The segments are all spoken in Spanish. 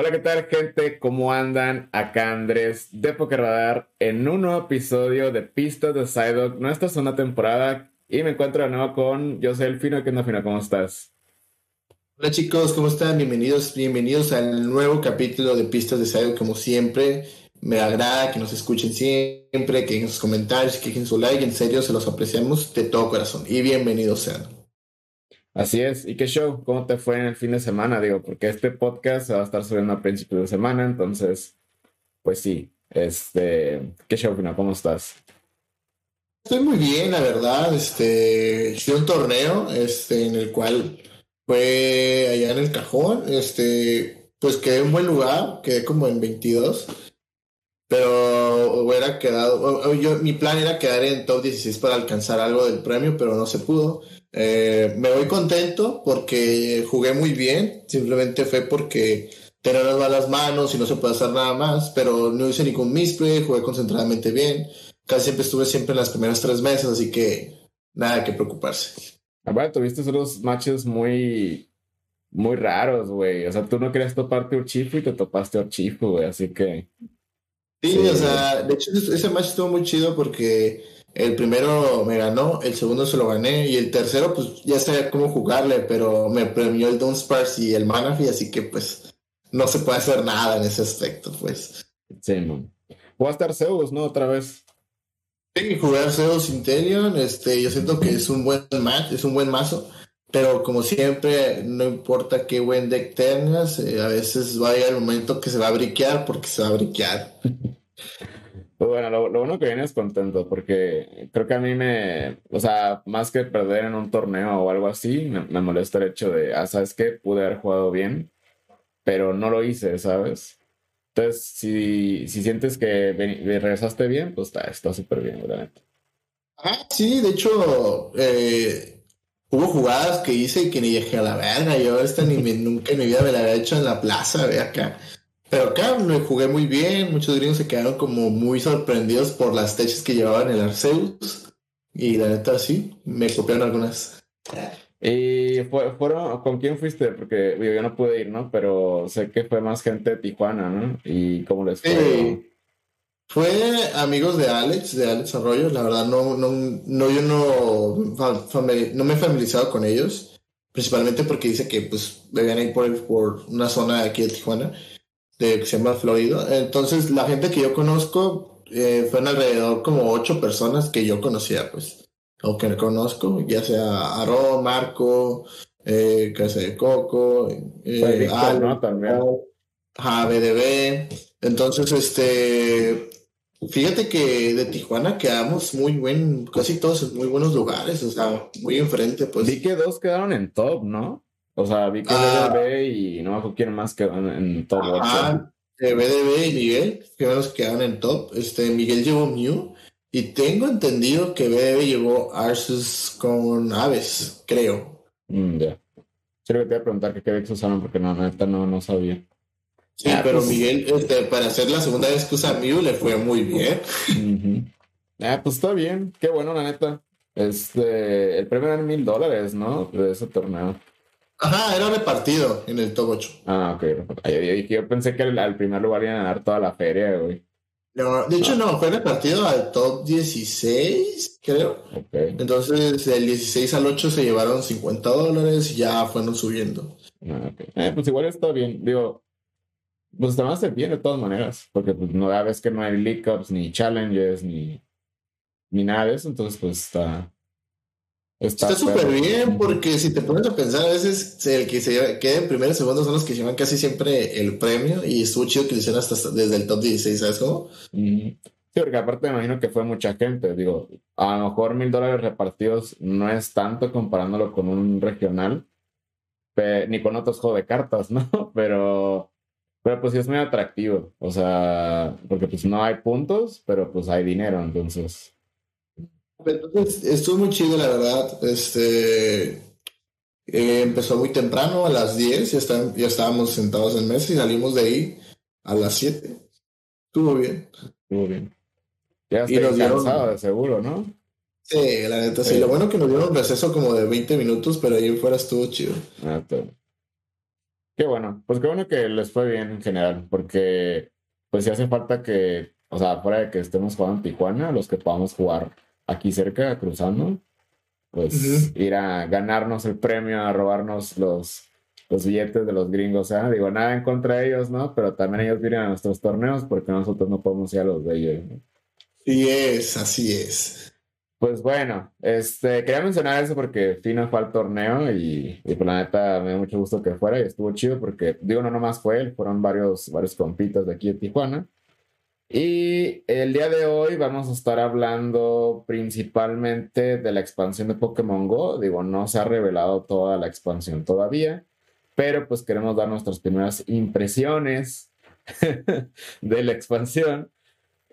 Hola, ¿qué tal, gente? ¿Cómo andan? Acá Andrés de Poker Radar en un nuevo episodio de Pistas de Psyduck, nuestra segunda temporada. Y me encuentro de nuevo con José El Fino. ¿Qué onda? ¿Cómo estás? Hola chicos, ¿cómo están? Bienvenidos, bienvenidos al nuevo capítulo de Pistas de Psyduck, como siempre. Me agrada que nos escuchen siempre, que en sus comentarios, que dejen su like, en serio se los apreciamos de todo corazón. Y bienvenidos sean. Así es. ¿Y qué show? ¿Cómo te fue en el fin de semana? Digo, porque este podcast se va a estar subiendo a principios de semana, entonces, pues sí. Este, ¿qué show, Fino? ¿Cómo estás? Estoy muy bien, la verdad. Este, hice un torneo, este, en el cual fue allá en el cajón. Este, pues quedé en buen lugar, quedé como en 22. Pero hubiera quedado, yo, mi plan era quedar en top 16 para alcanzar algo del premio, pero no se pudo. Eh, me voy contento porque jugué muy bien, simplemente fue porque tenía las malas manos y no se puede hacer nada más, pero no hice ningún misplay, jugué concentradamente bien, casi siempre estuve siempre en las primeras tres mesas, así que nada que preocuparse. Bueno, tuviste unos matches muy, muy raros, güey. O sea, tú no querías toparte Urchifu y te topaste Urchifu, güey, así que... Sí, o sea, de hecho ese match estuvo muy chido porque el primero me ganó, el segundo se lo gané y el tercero pues ya sabía cómo jugarle, pero me premió el Dunsparce y el Manaphy, así que pues no se puede hacer nada en ese aspecto, pues. Sí, man. Jugaste Arceus, ¿no? Otra vez. Sí, jugué Arceus Intelion, este, yo siento que es un buen match, es un buen mazo, pero como siempre, no importa qué buen deck tengas, eh, a veces va a llegar el momento que se va a briquear porque se va a briquear. Pues bueno, lo, lo bueno que vienes contento, porque creo que a mí me, o sea, más que perder en un torneo o algo así, me, molesta el hecho de, ah, ¿sabes qué? Pude haber jugado bien, pero no lo hice, ¿sabes? Entonces, si, si sientes que regresaste bien, pues está súper bien, obviamente. Ah, sí, de hecho, eh, hubo jugadas que hice y que ni dije a la verga, yo esta ni me- nunca en mi vida me la había hecho en la plaza, ve acá. Pero acá me jugué muy bien, muchos gringos se quedaron como muy sorprendidos por las techas que llevaban el Arceus. Y la neta sí, me copiaron algunas. ¿Y fue- fueron, con quién fuiste? Porque yo no pude ir, ¿no? Pero sé que fue más gente de Tijuana, ¿no? ¿Y cómo les fue? Sí. Fue amigos de Alex, de Alex Arroyo, la verdad no, no, no yo no, no me he familiarizado con ellos, principalmente porque dice que pues debían ir por, por una zona de aquí de Tijuana, de, que se llama Florido. Entonces la gente que yo conozco eh, fueron alrededor como ocho personas que yo conocía, pues, o que conozco, ya sea Aaron, Marco, eh, Casa de Coco, eh, Víctor, Alex, ¿no? También. Ajá, BDB. Entonces, este, fíjate que de Tijuana quedamos muy buen, casi todos en muy buenos lugares, o sea, muy enfrente, pues. Vi que dos quedaron en top, ¿no? O sea, vi que Ah. BDB y no acuerdo quién más quedó en, top 8. Ajá, eh, BDB y Miguel, que los que quedaron en top. Este, Miguel llevó Mew y tengo entendido que BDB llevó Arceus con Aves, creo. Mm, ya. Lo que te iba a preguntar que qué decks usaron porque no, neta no, no sabía. Sí, Ah, pero pues- Miguel, este, para hacer la segunda vez que usa Mew le fue muy bien. Ah, pues está bien. Qué bueno, la neta. Este, el premio eran mil dólares, ¿no? De ese torneo. Ajá, era repartido en el top 8. Ah, ok. Yo pensé que al, primer lugar iban a ganar toda la feria, güey. No, de hecho, no, fue repartido al top 16, creo. Ok. Entonces, del 16 al 8 se llevaron 50 dólares y ya fueron subiendo. Ah, ok. Eh, pues igual está bien. Digo, pues te van a hacer bien de todas maneras. Porque pues no ves que no hay league ups, ni challenges, ni, ni nada de eso. Entonces, pues está. Está súper bien porque si te pones a pensar, a veces el que se queda en primero y segundo son los que llevan casi siempre el premio y estuvo chido que lo hicieron hasta desde el top 16, ¿sabes cómo? Sí, porque aparte me imagino que fue mucha gente. Digo, a lo mejor mil dólares repartidos no es tanto comparándolo con un regional, ni con otros juegos de cartas, ¿no? Pero, pero pues sí es muy atractivo. O sea, porque pues no hay puntos, pero pues hay dinero, entonces. Entonces, estuvo muy chido, la verdad. Este eh, empezó muy temprano, a las 10, ya, está- ya estábamos sentados en mesa y salimos de ahí a las 7. Estuvo bien. Estuvo bien. Ya Y nos cansado seguro, ¿no? Sí, la neta, sí. Sí. Lo bueno que nos dieron un receso como de 20 minutos, pero ahí fuera estuvo chido. Ah, Qué bueno, pues qué bueno que les fue bien en general, porque pues si hace falta que, o sea, fuera de que estemos jugando en Tijuana, los que podamos jugar aquí cerca, cruzando, pues ir a ganarnos el premio, a robarnos los, los billetes de los gringos, ¿eh? Digo, nada en contra de ellos, ¿no? Pero también ellos vienen a nuestros torneos porque nosotros no podemos ir a los de ellos, ¿no? Sí es, así es. Pues bueno, este, quería mencionar eso porque Fino fue al torneo y, y por la neta me dio mucho gusto que fuera y estuvo chido porque, digo, no nomás fue él, fueron varios, varios compitas de aquí de Tijuana. Y el día de hoy vamos a estar hablando principalmente de la expansión de Pokémon Go. Digo, no se ha revelado toda la expansión todavía, pero pues queremos dar nuestras primeras impresiones de la expansión.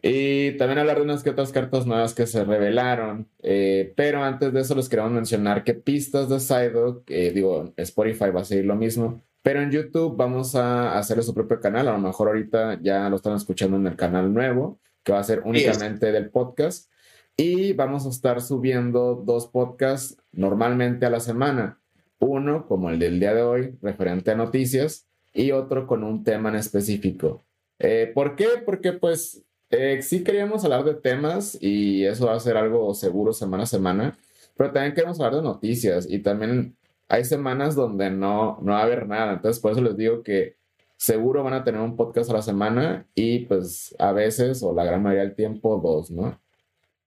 Y también hablar de unas que otras cartas nuevas que se revelaron. Eh, pero antes de eso les queremos mencionar que pistas de Psyduck, eh, digo, Spotify va a seguir lo mismo. Pero en YouTube vamos a hacer su propio canal. A lo mejor ahorita ya lo están escuchando en el canal nuevo, que va a ser únicamente del podcast. Y vamos a estar subiendo dos podcasts normalmente a la semana. Uno, como el del día de hoy, referente a noticias, y otro con un tema en específico. Eh, ¿Por qué? Porque pues eh, sí queríamos hablar de temas y eso va a ser algo seguro semana a semana, pero también queremos hablar de noticias y también hay semanas donde no, no va a haber nada. Entonces, por eso les digo que seguro van a tener un podcast a la semana y pues a veces o la gran mayoría del tiempo dos, ¿no?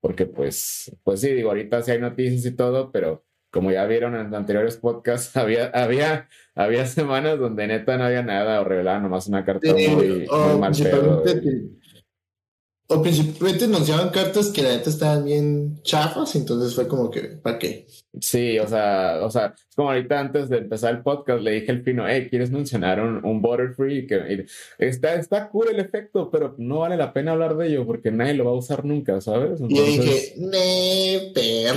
Porque pues, pues sí, digo, ahorita sí hay noticias y todo, pero como ya vieron en anteriores podcasts, había, había, había semanas donde neta no había nada o revelaban nomás una carta muy, mal pedo o principalmente llevaban cartas que la neta estaban bien chafas, entonces fue como que, ¿para qué? Sí, o sea, o sea, es como ahorita antes de empezar el podcast le dije al Pino, hey, ¿quieres mencionar un, un Butterfree? Que está, está cool el efecto, pero no vale la pena hablar de ello porque nadie lo va a usar nunca, ¿sabes? y dije, never.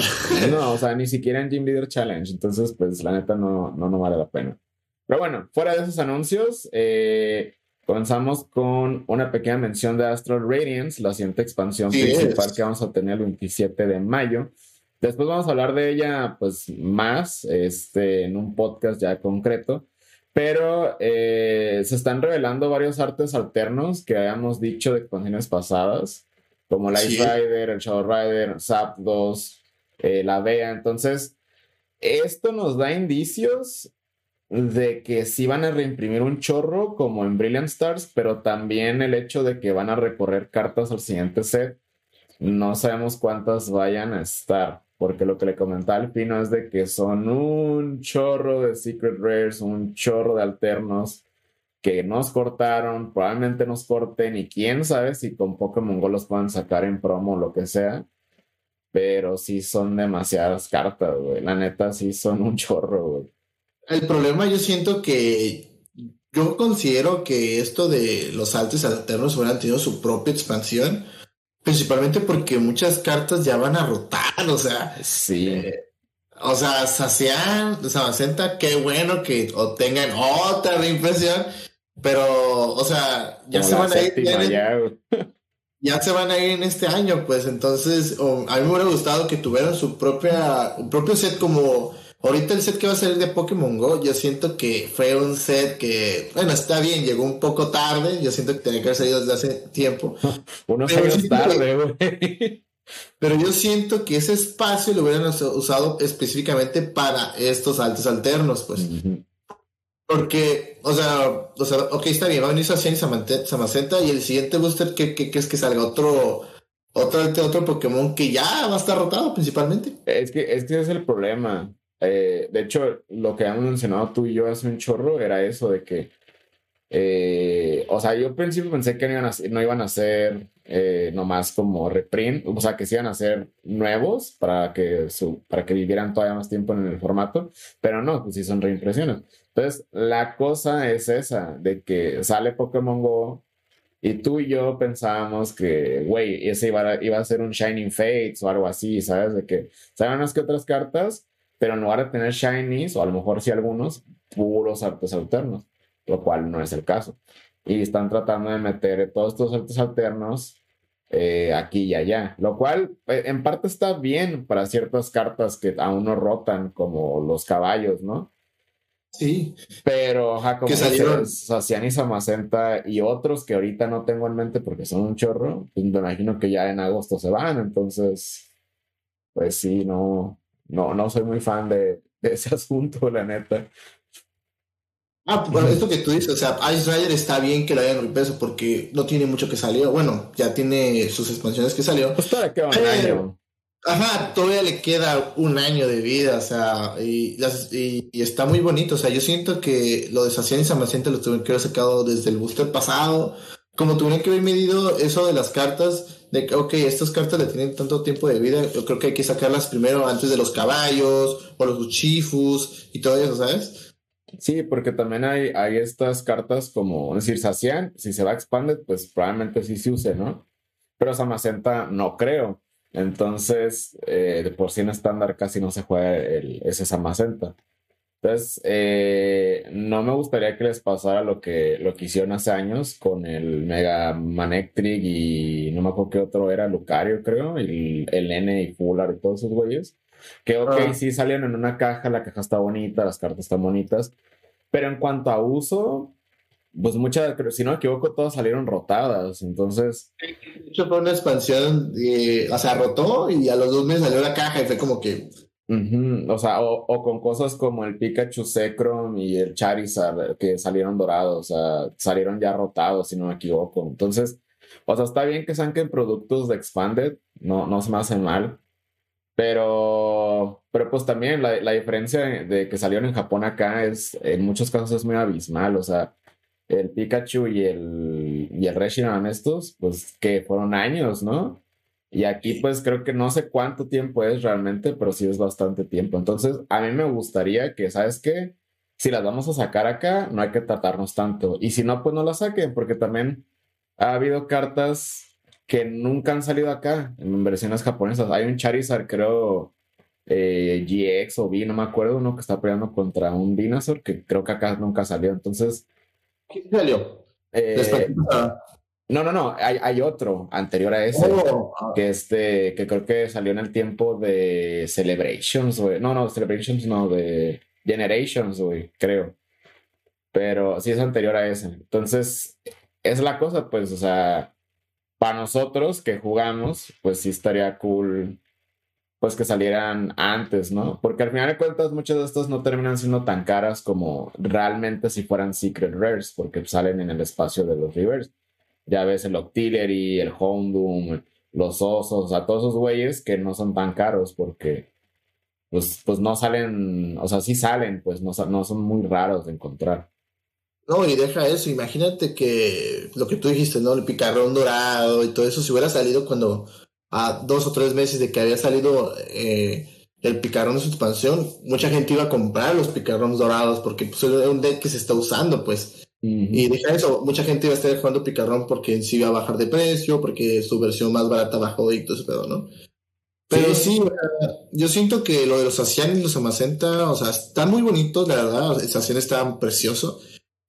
No, o sea, ni siquiera en Gym Leader Challenge, entonces pues la neta no, no, no vale la pena. Pero bueno, fuera de esos anuncios, eh, Comenzamos con una pequeña mención de Astral Radiance, la siguiente expansión principal que vamos a tener el 27 de mayo. Después vamos a hablar de ella, pues, más este, en un podcast ya concreto. Pero eh, se están revelando varios artes alternos que habíamos dicho de expansiones pasadas, como Light Rider, el Shadow Rider, Zapdos, eh, la Bea. Entonces, esto nos da indicios de que sí van a reimprimir un chorro como en Brilliant Stars, pero también el hecho de que van a recorrer cartas al siguiente set. No sabemos cuántas vayan a estar, porque lo que le comentaba al Pino es de que son un chorro de Secret Rares, un chorro de alternos que nos cortaron, probablemente nos corten y quién sabe si con Pokémon Go los puedan sacar en promo o lo que sea. Pero sí son demasiadas cartas, güey. La neta sí son un chorro, güey. El problema yo siento que yo considero que esto de los saltos alternos hubieran tenido su propia expansión, principalmente porque muchas cartas ya van a rotar, o sea, sí. Eh, o sea, Sacian, Samacenta, qué bueno que obtengan otra reimpresión, pero, o sea, ya se van a ir. Ya, se van a ir en este año, pues entonces, a mí me hubiera gustado que tuvieran su propia, un propio set como Ahorita el set que va a salir de Pokémon Go, yo siento que fue un set que, bueno, está bien, llegó un poco tarde, yo siento que tenía que haber salido desde hace tiempo. Unos años tarde, güey. Pero yo siento que ese espacio lo hubieran usado específicamente para estos altos alternos, pues. Porque, o sea, o sea, ok, está bien, va a venir Sacian y Samacenta y el siguiente booster que, es que salga otro, otro, otro Pokémon que ya va a estar rotado principalmente. Es que, es que ese es el problema. Eh, de hecho, lo que hemos mencionado tú y yo hace un chorro era eso de que, eh, o sea, yo al principio pensé que no iban a, no iban a ser eh, nomás como reprint, o sea, que se iban a ser nuevos para que, su, para que vivieran todavía más tiempo en el formato, pero no, pues sí son reimpresiones. Entonces, la cosa es esa, de que sale Pokémon Go y tú y yo pensábamos que, güey, ese iba a, iba a ser un Shining Fates o algo así, ¿sabes? De que, ¿saben unas que otras cartas? Pero en lugar de tener shinies, o a lo mejor sí algunos, puros artes alternos, lo cual no es el caso. Y están tratando de meter todos estos artes alternos eh, aquí y allá, lo cual eh, en parte está bien para ciertas cartas que aún no rotan, como los caballos, ¿no? Sí. Pero, ja, como que salieron Sacian y Samacenta y otros que ahorita no tengo en mente porque son un chorro, pues me imagino que ya en agosto se van, entonces, pues sí, no, no, no soy muy fan de, de ese asunto, la neta. Ah, bueno, esto que tú dices, o sea, Ice Rider está bien que lo hayan repeso porque no tiene mucho que salió. Bueno, ya tiene sus expansiones que salió. Pues para qué un año. Ajá, todavía le queda un año de vida, o sea, y, y, está muy bonito. O sea, yo siento que lo de Sacian y Samacenta lo tuvieron que haber sacado desde el booster pasado. Como tuvieron que haber medido eso de las cartas, de que, ok, estas cartas le tienen tanto tiempo de vida, yo creo que hay que sacarlas primero antes de los caballos o los chifus y todo eso, ¿sabes? Sí, porque también hay, hay estas cartas como, es decir, Sacian, si se va a expandir, pues probablemente sí se use, ¿no? Pero Samacenta no creo. Entonces, eh, de por sí en estándar casi no se juega el, ese Samacenta. Entonces, eh, no me gustaría que les pasara lo que, lo que hicieron hace años con el Mega Manectric y no me acuerdo qué otro era, Lucario, creo, el, el N y Fuller y todos esos güeyes. Que, ok, ah. sí salieron en una caja, la caja está bonita, las cartas están bonitas, pero en cuanto a uso, pues muchas, si no me equivoco, todas salieron rotadas, entonces... De hecho, fue una expansión, y, o sea, rotó y a los dos meses salió la caja y fue como que... O sea, o, con cosas como el Pikachu Secrom y el Charizard que salieron dorados, o sea, salieron ya rotados, si no me equivoco. Entonces, o sea, está bien que saquen productos de Expanded, no, no se me hace mal, pero, pero pues también la, la diferencia de que salieron en Japón acá es, en muchos casos es muy abismal, o sea, el Pikachu y el, y el Reshiram estos, pues que fueron años, ¿no? Y aquí pues creo que no sé cuánto tiempo es realmente, pero sí es bastante tiempo. Entonces, a mí me gustaría que, ¿sabes qué? Si las vamos a sacar acá, no hay que tratarnos tanto. Y si no, pues no las saquen, porque también ha habido cartas que nunca han salido acá en versiones japonesas. Hay un Charizard, creo, eh, GX o V, no me acuerdo, uno que está peleando contra un Dinosaur, que creo que acá nunca salió. Entonces, ¿Quién salió? Eh, no, no, no, hay, hay, otro anterior a ese, oh, ah. que este, que creo que salió en el tiempo de Celebrations, güey. No, no, Celebrations no, de Generations, güey, creo. Pero sí es anterior a ese. Entonces, es la cosa, pues, o sea, para nosotros que jugamos, pues sí estaría cool pues que salieran antes, ¿no? Porque al final de cuentas muchas de estas no terminan siendo tan caras como realmente si fueran Secret Rares, porque salen en el espacio de los Rivers. Ya ves el Octillery, el Houndoom, los Osos, o sea, todos esos güeyes que no son tan caros porque pues, pues no salen, o sea, sí salen, pues no, no son muy raros de encontrar. No, y deja eso, imagínate que lo que tú dijiste, ¿no? El picarrón dorado y todo eso, si hubiera salido cuando a dos o tres meses de que había salido eh, el picarrón de su expansión, mucha gente iba a comprar los picarrones dorados porque pues, es un deck que se está usando, pues. Y deja eso, mucha gente iba a estar jugando picarrón porque sí iba a bajar de precio, porque su versión más barata bajó y todo ese pedo, ¿no? Pero sí, yo siento que lo de los Asian y los Amacenta, o sea, están muy bonitos, la verdad, el Asian está precioso,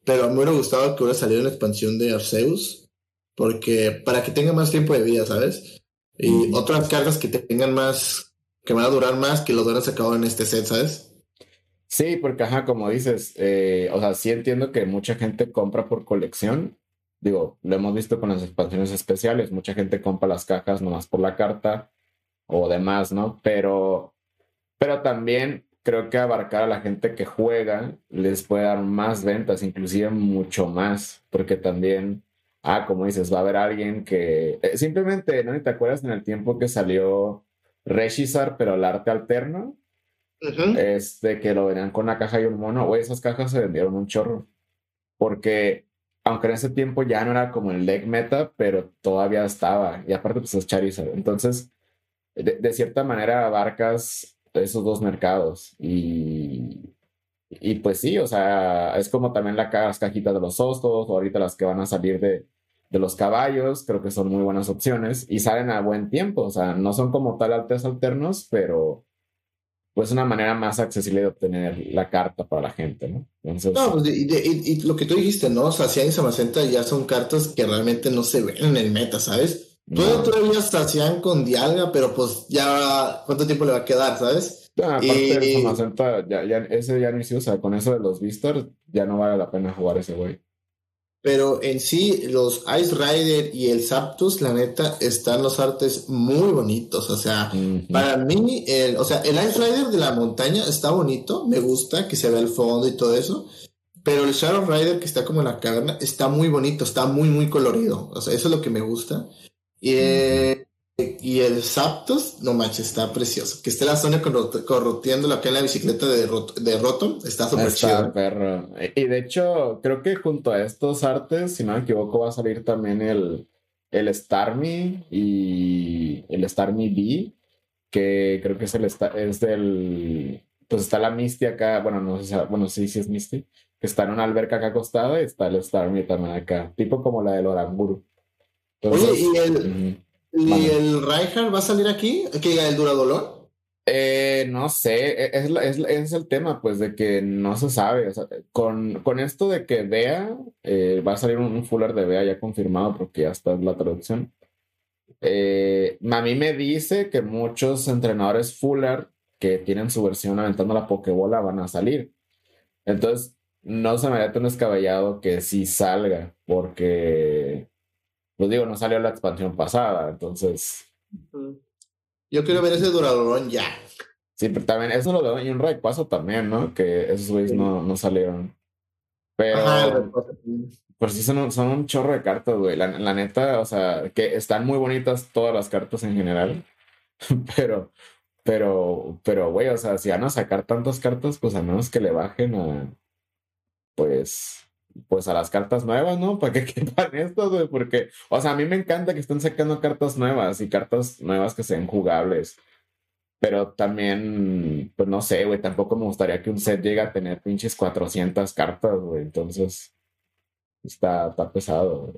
pero me hubiera gustado que hubiera salido una expansión de Arceus, porque para que tenga más tiempo de vida, ¿sabes? Y otras cargas que tengan más, que van a durar más que lo hubieran sacado en este set, ¿sabes? Sí, porque ajá, como dices, eh, o sea, sí entiendo que mucha gente compra por colección. Digo, lo hemos visto con las expansiones especiales. Mucha gente compra las cajas nomás por la carta o demás, ¿no? Pero, pero también creo que abarcar a la gente que juega les puede dar más ventas, inclusive mucho más, porque también ah, como dices, va a haber alguien que eh, simplemente, ¿no? ¿Te acuerdas en el tiempo que salió Regizar, pero el arte alterno? Este, que lo venían con una caja y un mono, güey, esas cajas se vendieron un chorro. Porque, aunque en ese tiempo ya no era como el deck meta, pero todavía estaba. Y aparte, pues es Charizard. Entonces, de, cierta manera abarcas esos dos mercados. Y, y pues sí, o sea, es como también las cajitas de los ostos, o ahorita las que van a salir de, de los caballos, creo que son muy buenas opciones y salen a buen tiempo, o sea, no son como tal altos alternos, pero pues una manera más accesible de obtener la carta para la gente, ¿no? Entonces... No, pues, y, lo que tú dijiste, ¿no? O sea, Cian y Samacenta ya son cartas que realmente no se ven en el meta, ¿sabes? No. Todavía hacían con Dialga, pero pues ya, ¿cuánto tiempo le va a quedar, ¿sabes? Ah, aparte de eso, ya, ya, ese ya no se usa. Con eso de los Vistars, ya no vale la pena jugar ese güey. Pero en sí, los Ice Rider y el Zapdos, la neta, están los artes muy bonitos. O sea, para mí, el, o sea, el Ice Rider de la montaña está bonito, me gusta que se vea el fondo y todo eso. Pero el Shadow Rider que está como en la caverna está muy bonito, está muy, muy colorido. O sea, eso es lo que me gusta. Y, y el Zapdos, no manches, está precioso. Que esté la zona corroteando acá en la bicicleta de, de Rotom, está súper chido. perro. Y de hecho, creo que junto a estos artes, si no me equivoco, va a salir también el, el Starmie y el Starmie B, que creo que es el es del. Pues está la Misty acá, bueno, no sé, bueno, sí, sí es Misty, que está en una alberca acá acostada y está el Starmie también acá, tipo como la del Oranguru. Oye, y el. ¿Y el Reinhardt va a salir aquí? ¿Que diga el Duradolor? Eh, no sé, e, es, es, es, el tema, pues, de que no se sabe. con, con esto de que Bea, eh, va a salir un, Fuller de Bea ya confirmado, porque ya está la traducción. Eh, a mí me dice que muchos entrenadores Fuller que tienen su versión aventando la Pokébola van a salir. Entonces, no se me haría tan descabellado que sí salga, porque pues digo, no salió la expansión pasada, entonces. Yo quiero ver ese duradorón ya. Sí, pero también eso lo de un Rayquaza también, ¿no? Que esos güeyes no, no salieron. Pero. pues sí, son, son un chorro de cartas, güey. La, la, neta, o sea, que están muy bonitas todas las cartas en general. pero, pero, pero, güey, o sea, si van a sacar tantas cartas, pues a menos que le bajen a. Pues pues a las cartas nuevas, ¿no? Para que quepan esto, güey, porque, o sea, a mí me encanta que estén sacando cartas nuevas y cartas nuevas que sean jugables. Pero también, pues no sé, güey, tampoco me gustaría que un set llegue a tener pinches 400 cartas, güey. Entonces, está, está pesado, güey.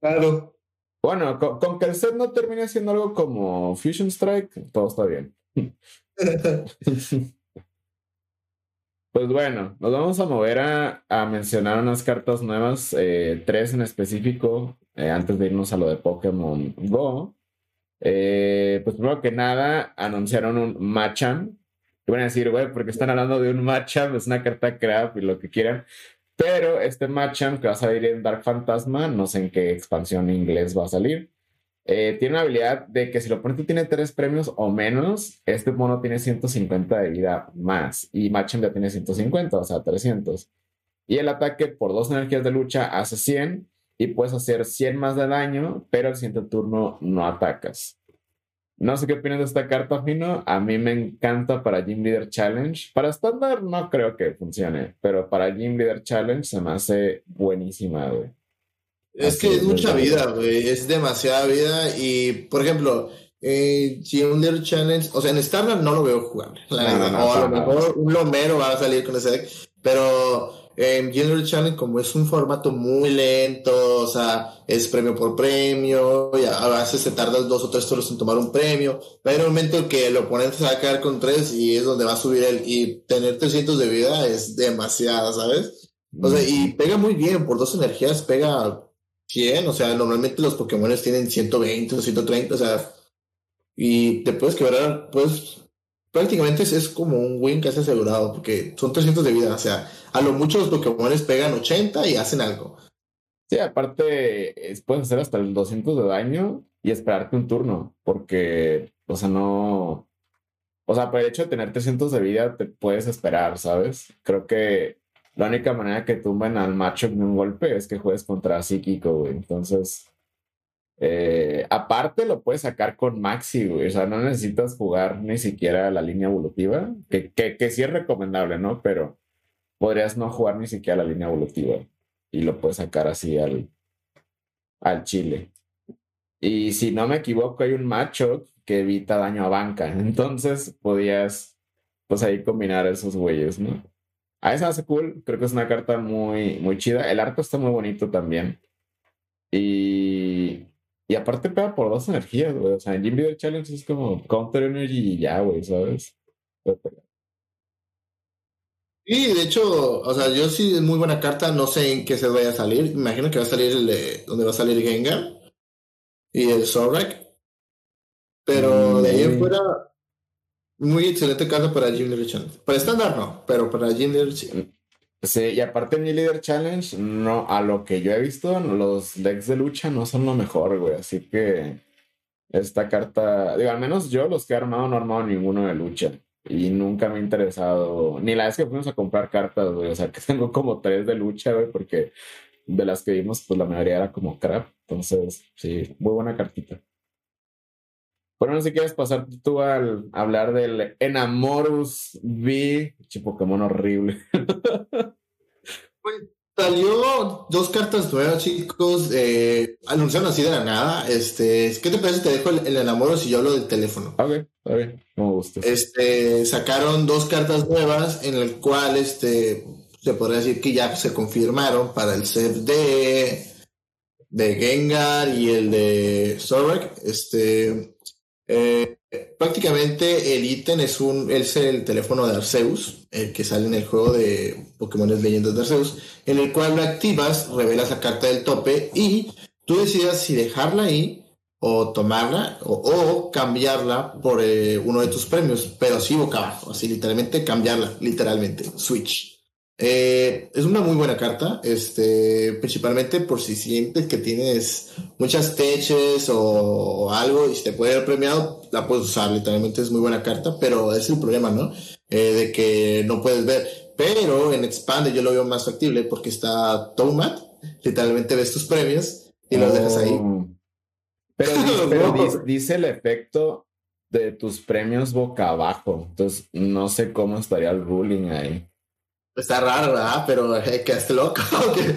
Claro. Bueno, con, con, que el set no termine siendo algo como Fusion Strike, todo está bien. Pues bueno, nos vamos a mover a, mencionar unas cartas nuevas, eh, tres en específico, eh, antes de irnos a lo de Pokémon Go. Eh, pues primero que nada, anunciaron un Machamp. Y van a decir, güey, porque están hablando de un Machamp, es una carta crap y lo que quieran. Pero este Machamp que va a salir en Dark Fantasma, no sé en qué expansión inglés va a salir. Eh, tiene una habilidad de que si el oponente tiene tres premios o menos, este mono tiene 150 de vida más y Machamp ya tiene 150, o sea, 300. Y el ataque por dos energías de lucha hace 100 y puedes hacer 100 más de daño, pero el siguiente turno no atacas. No sé qué opinas de esta carta, Fino. A mí me encanta para Gym Leader Challenge. Para estándar no creo que funcione, pero para Gym Leader Challenge se me hace buenísima, güey. Es que es mucha vida, güey. Es demasiada vida. Y, por ejemplo, eh, si un Little Challenge, o sea, en Starland no lo veo jugable. o a lo mejor un Lomero va a salir con ese deck. Pero en General Challenge, como es un formato muy lento, o sea, es premio por premio, y a veces se tarda dos o tres turnos en tomar un premio. Va un momento que el oponente se va a quedar con tres y es donde va a subir él. Y tener 300 de vida es demasiado, ¿sabes? O sea, y pega muy bien, por dos energías pega 100, o sea, normalmente los Pokémon tienen 120 o 130, o sea, y te puedes quebrar, pues, prácticamente es, como un win casi asegurado, porque son 300 de vida, o sea, a lo mucho los Pokémon pegan 80 y hacen algo. Sí, aparte, puedes hacer hasta el 200 de daño y esperarte un turno, porque, o sea, no... O sea, por el hecho de tener 300 de vida, te puedes esperar, ¿sabes? Creo que la única manera que tumben al macho de un golpe es que juegues contra psíquico, güey. Entonces, eh, aparte lo puedes sacar con Maxi, güey. O sea, no necesitas jugar ni siquiera la línea evolutiva, que, que, que sí es recomendable, ¿no? Pero podrías no jugar ni siquiera la línea evolutiva y lo puedes sacar así al, al chile. Y si no me equivoco, hay un macho que evita daño a banca. Entonces podías, pues ahí combinar esos güeyes, ¿no? A esa hace cool, creo que es una carta muy, muy chida. El arco está muy bonito también. Y, y aparte pega por dos energías, güey. O sea, en Gym Leader Challenge es como Counter Energy y ya, güey, ¿sabes? Y de hecho, o sea, yo sí es muy buena carta, no sé en qué se vaya a salir. Imagino que va a salir el de donde va a salir Gengar y el Zorak. Pero de ahí en fuera, Muy excelente carta para Gym Leader Challenge. Para estándar no, pero para Gym Leader sí. Sí, y aparte en mi Leader Challenge, no, a lo que yo he visto, los decks de lucha no son lo mejor, güey. Así que esta carta, digo, al menos yo los que he armado no he armado ninguno de lucha. Y nunca me ha interesado, ni la vez que fuimos a comprar cartas, güey. O sea, que tengo como tres de lucha, güey, porque de las que vimos, pues la mayoría era como crap. Entonces, sí, muy buena cartita. Bueno, si quieres pasar tú al hablar del Enamorus V, Pokémon horrible. pues salió dos cartas nuevas, chicos. Eh, anunciaron así de la nada. Este, ¿qué te parece? Te dejo el, Enamorus y yo hablo del teléfono. Ok, está bien, como gustes. Este, sacaron dos cartas nuevas en el cual, este, se podría decir que ya se confirmaron para el set de de Gengar y el de Zorek. Este, eh, prácticamente el ítem es un es el teléfono de Arceus, el que sale en el juego de Pokémon Leyendas de Arceus, en el cual lo activas, revelas la carta del tope y tú decidas si dejarla ahí o tomarla o, cambiarla por eh, uno de tus premios, pero así boca abajo, así literalmente cambiarla, literalmente, switch. Eh, es una muy buena carta, este, principalmente por si sientes que tienes muchas teches o, algo y si te puede haber premiado, la puedes usar, literalmente es muy buena carta, pero es el problema, ¿no? Eh, de que no puedes ver. Pero en Expande yo lo veo más factible porque está Tomat, literalmente ves tus premios y los dejas ahí. Oh. Pero, dice el efecto de tus premios boca abajo, entonces no sé cómo estaría el ruling ahí. Está raro, ¿verdad? Pero eh, que es loco.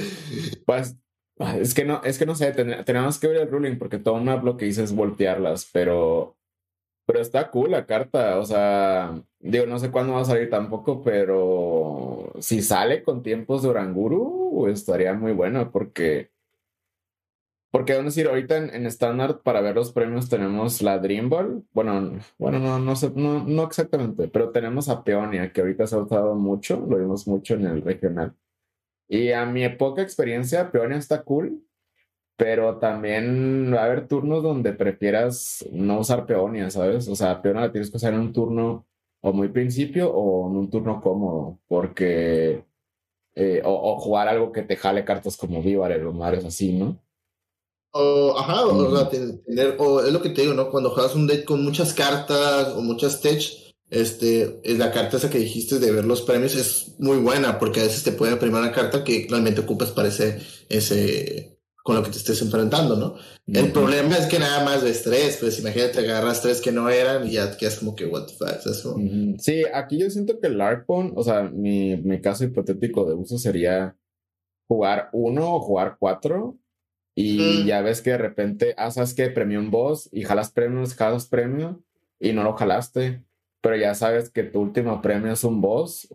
pues es que no, es que no sé, tenemos que ver el ruling porque todo una lo que dice es voltearlas, pero pero está cool la carta, o sea, digo, no sé cuándo va a salir tampoco, pero si sale con tiempos de Oranguru, estaría muy bueno porque porque, vamos a decir, ahorita en estándar para ver los premios tenemos la Dream Ball. Bueno, bueno, no, no no, no exactamente, pero tenemos a Peonia, que ahorita se ha usado mucho, lo vimos mucho en el regional. Y a mi poca experiencia, Peonia está cool, pero también va a haber turnos donde prefieras no usar Peonia, ¿sabes? O sea, Peonia la tienes que usar en un turno o muy principio o en un turno cómodo, porque. Eh, o, jugar algo que te jale cartas como Vivar o Mares así, ¿no? O, ajá, o, tener, o es lo que te digo, ¿no? Cuando juegas un deck con muchas cartas o muchas tech, este, la carta esa que dijiste de ver los premios es muy buena porque a veces te puede premiar una carta que realmente ocupas para ese, ese, con lo que te estés enfrentando, ¿no? El problema es que nada más de estrés, pues imagínate agarras tres que no eran y ya te quedas como que what the fuck, Sí, aquí yo siento que el Larpon, o sea, mi, mi caso hipotético de uso sería jugar uno o jugar cuatro y ya ves que de repente, ah, sabes que premio un boss y jalas premios, jalas premio y no lo jalaste, pero ya sabes que tu último premio es un boss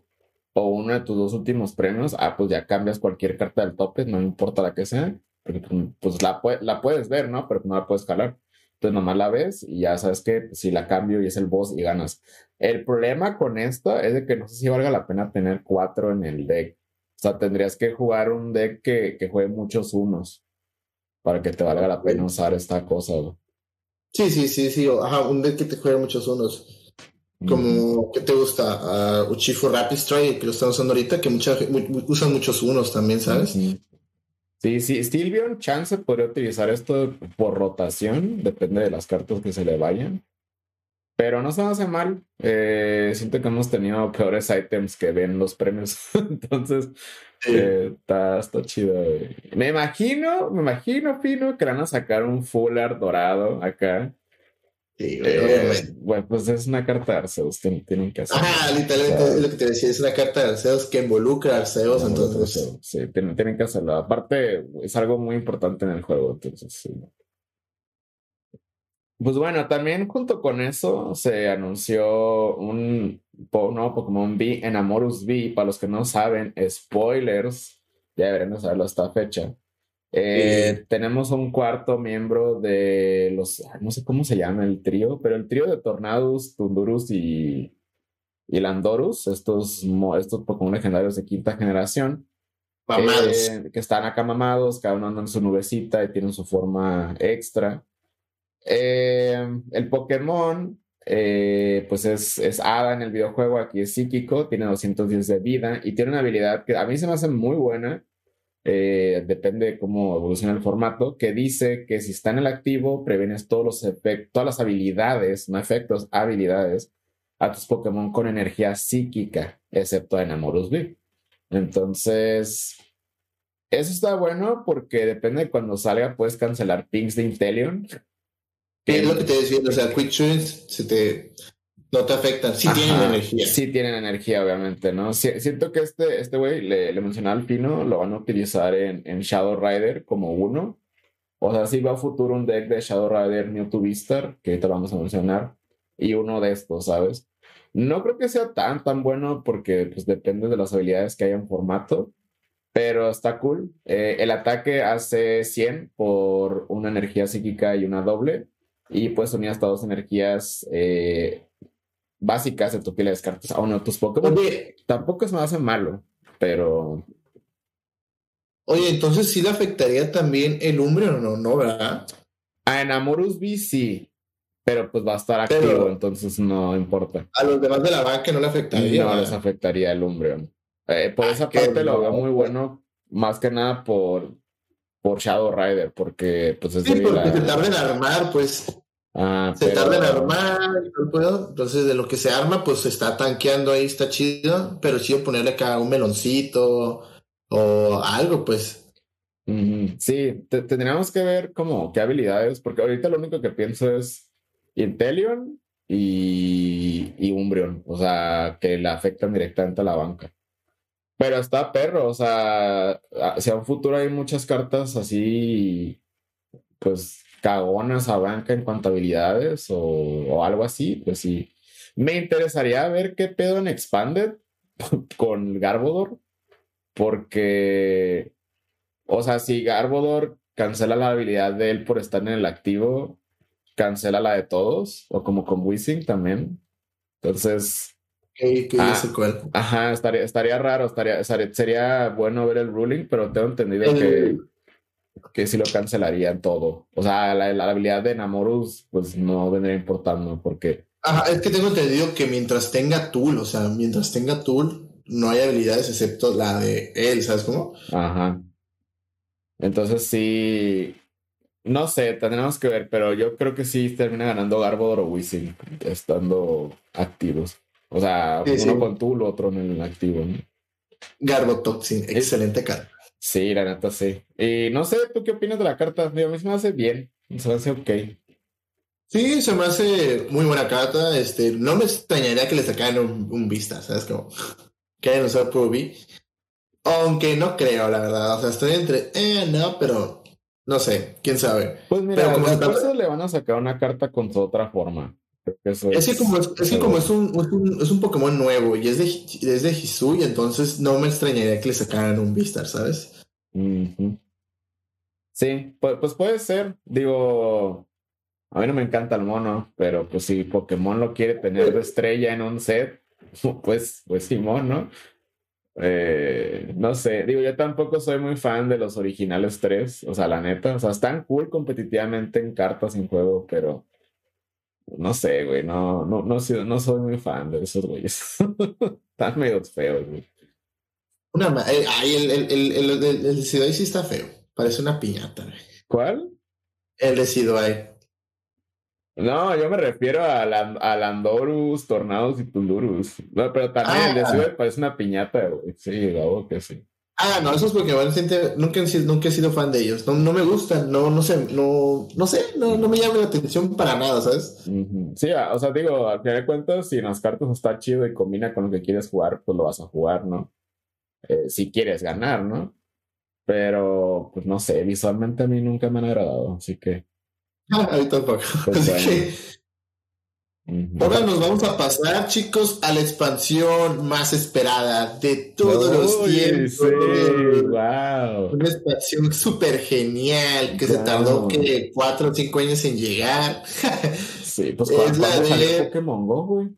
o uno de tus dos últimos premios, ah, pues ya cambias cualquier carta del tope, no importa la que sea, porque pues, pues la, la puedes ver, ¿no? Pero no la puedes jalar. Entonces nomás la ves y ya sabes que si la cambio y es el boss y ganas. El problema con esto es de que no sé si valga la pena tener cuatro en el deck. O sea, tendrías que jugar un deck que, que juegue muchos unos para que te valga la pena usar esta cosa. Sí, sí, sí, sí. Ajá, un deck que te juegue muchos unos. Como, ¿qué te gusta? Uh, Uchifu Rapid Strike, que lo están usando ahorita, que mucha, usan muchos unos también, ¿sabes? Sí, sí, Stilvion Chance podría utilizar esto por rotación, depende de las cartas que se le vayan. Pero no se hace mal. Eh, siento que hemos tenido peores ítems que ven los premios. Entonces, eh, está, chido. Me imagino, me imagino, Pino, que van a sacar un fuller dorado acá. Sí, eh, bueno, pues es una carta de Arceus, tienen, que hacer. Ajá, literalmente es lo que te decía, es una carta de Arceus que involucra a Arceus, entonces. Sí, tienen, tienen, que hacerlo. Aparte, es algo muy importante en el juego, entonces sí. Pues bueno, también junto con eso se anunció un nuevo Pokémon V, Enamorus V. Para los que no saben, spoilers, ya deberían saberlo hasta fecha. Eh, tenemos un cuarto miembro de los, no sé cómo se llama el trío, pero el trío de Tornadus, Tundurus y, y Landorus, estos, estos Pokémon legendarios de quinta generación. Eh, que están acá mamados, cada uno anda en su nubecita y tienen su forma extra. Eh, el Pokémon eh, pues es, es hada en el videojuego, aquí es psíquico, tiene 210 de vida y tiene una habilidad que a mí se me hace muy buena, eh, depende de cómo evoluciona el formato, que dice que si está en el activo, previenes todos los efectos, todas las habilidades, no efectos, habilidades, a tus Pokémon con energía psíquica, excepto a Enamorus V. Entonces, eso está bueno porque depende de cuando salga, puedes cancelar pings de Inteleon. Es lo que te decía, o sea, Quick Shoots se te, no te afectan, sí tienen energía. Sí tienen energía, obviamente, ¿no? siento que este este güey, le, le mencionaba al Pino, lo van a utilizar en, en Shadow Rider como uno. O sea, sí va a futuro un deck de Shadow Rider Mewtwo Vistar, que ahorita vamos a mencionar, y uno de estos, ¿sabes? No creo que sea tan, tan bueno porque pues depende de las habilidades que haya en formato, pero está cool. Eh, el ataque hace 100 por una energía psíquica y una doble, y puedes unir hasta dos energías eh, básicas de tu pila de cartas a uno de tus Pokémon. Oye, Tampoco es hace malo, pero oye, entonces sí le afectaría también el Umbreon o no, ¿no, verdad? a Enamorus V sí, pero pues va a estar activo, entonces no importa. A los demás de la banca no le afectaría. No ¿verdad? les afectaría el Umbreon. Eh, por Ah, esa parte lo veo muy bueno, más que nada por, por Shadow Rider, porque pues es Sí, porque a- se tarda en armar, pues Ah, se pero- tarda en armar el pedo. Entonces, de lo que se arma, pues se está tanqueando ahí, está chido. Pero chido ponerle acá un meloncito o algo, pues. Sí, te- tendríamos que ver como qué habilidades, porque ahorita lo único que pienso es Inteleon y, y Umbreon, o sea, que le afectan directamente a la banca. Pero está perro, o sea, hacia un futuro hay muchas cartas así, pues, cagonas a banca en habilidades o, o algo así, pues sí. Me interesaría ver qué pedo en Expanded con Garbodor, porque, o sea, si Garbodor cancela la habilidad de él por estar en el activo, cancela la de todos, o como con Wizzing también. Entonces, que Ah. cuál. ajá, estaría, estaría raro, estaría, estaría- sería bueno ver el ruling, pero tengo entendido El- que, que sí lo cancelarían todo. O sea, la, la habilidad de Namorus, pues no vendría importando, porque Ajá, es que tengo entendido que mientras tenga Tool, o sea, mientras tenga Tool, no hay habilidades excepto la de él, ¿sabes cómo? Ajá. Entonces sí, no sé, tendremos que ver, pero yo creo que sí termina ganando Garbodor o estando activos. O sea, Sí, uno sí. con Tool, otro en el activo, ¿no? Garbotoxin, excelente carta. Sí, la neta sí. Y no sé, ¿tú qué opinas de la carta? A mí se me hace bien, se me hace ok. Sí, se me hace muy buena carta. Este, no me extrañaría que le sacaran un, un vista, ¿sabes? Como que hayan usado Ruby. Aunque no creo, la verdad. O sea, estoy entre, eh, no, pero no sé, quién sabe. Pues mira, Pero como se después le van a sacar una carta con su otra forma. Eso Es que como es, es que como es un, es un, es un Pokémon nuevo y es de, es de Hisui, entonces no me extrañaría que le sacaran un Vistar, ¿sabes? Sí, pues, pues puede ser. Digo, a mí no me encanta el mono, pero pues si Pokémon lo quiere tener de estrella en un set, pues, pues Simón, ¿no? Eh, no sé, digo, yo tampoco soy muy fan de los originales tres, o sea, la neta, o sea, están cool competitivamente en cartas en juego, pero no sé, güey, no, no, no, soy- no soy muy fan de esos güeyes. Están medio feos, güey. Una eh, ay, el, el, el, el, sí está feo. Parece una piñata, güey. ¿Cuál? El Decidueye. No, yo me refiero a, Lan- a Landorus, Tornados y Tundurus. No, pero también el de Ah. Parece una piñata, güey. Sí, luego que sí. Ah, no, esos Pokémon siente- nunca, he sido- nunca he sido fan de ellos. No, no me gustan, no, no sé, no, no sé, no, no me llama la atención para nada, ¿sabes? Sí, a- o sea, digo, al final de cuentas, si en las cartas está chido y combina con lo que quieres jugar, pues lo vas a jugar, ¿no? Eh, si quieres ganar, ¿no? Pero, pues no sé, visualmente a mí nunca me han agradado, así que. Ah, a mí tampoco. Pues Así bueno. que. Ahora nos vamos a pasar, chicos, a la expansión más esperada de todos los tiempos. Sí, wow. Una expansión súper genial que se tardó que cuatro o cinco años en llegar. Sí, pues Es ¿cuándo, la de- Pokémon Go, güey?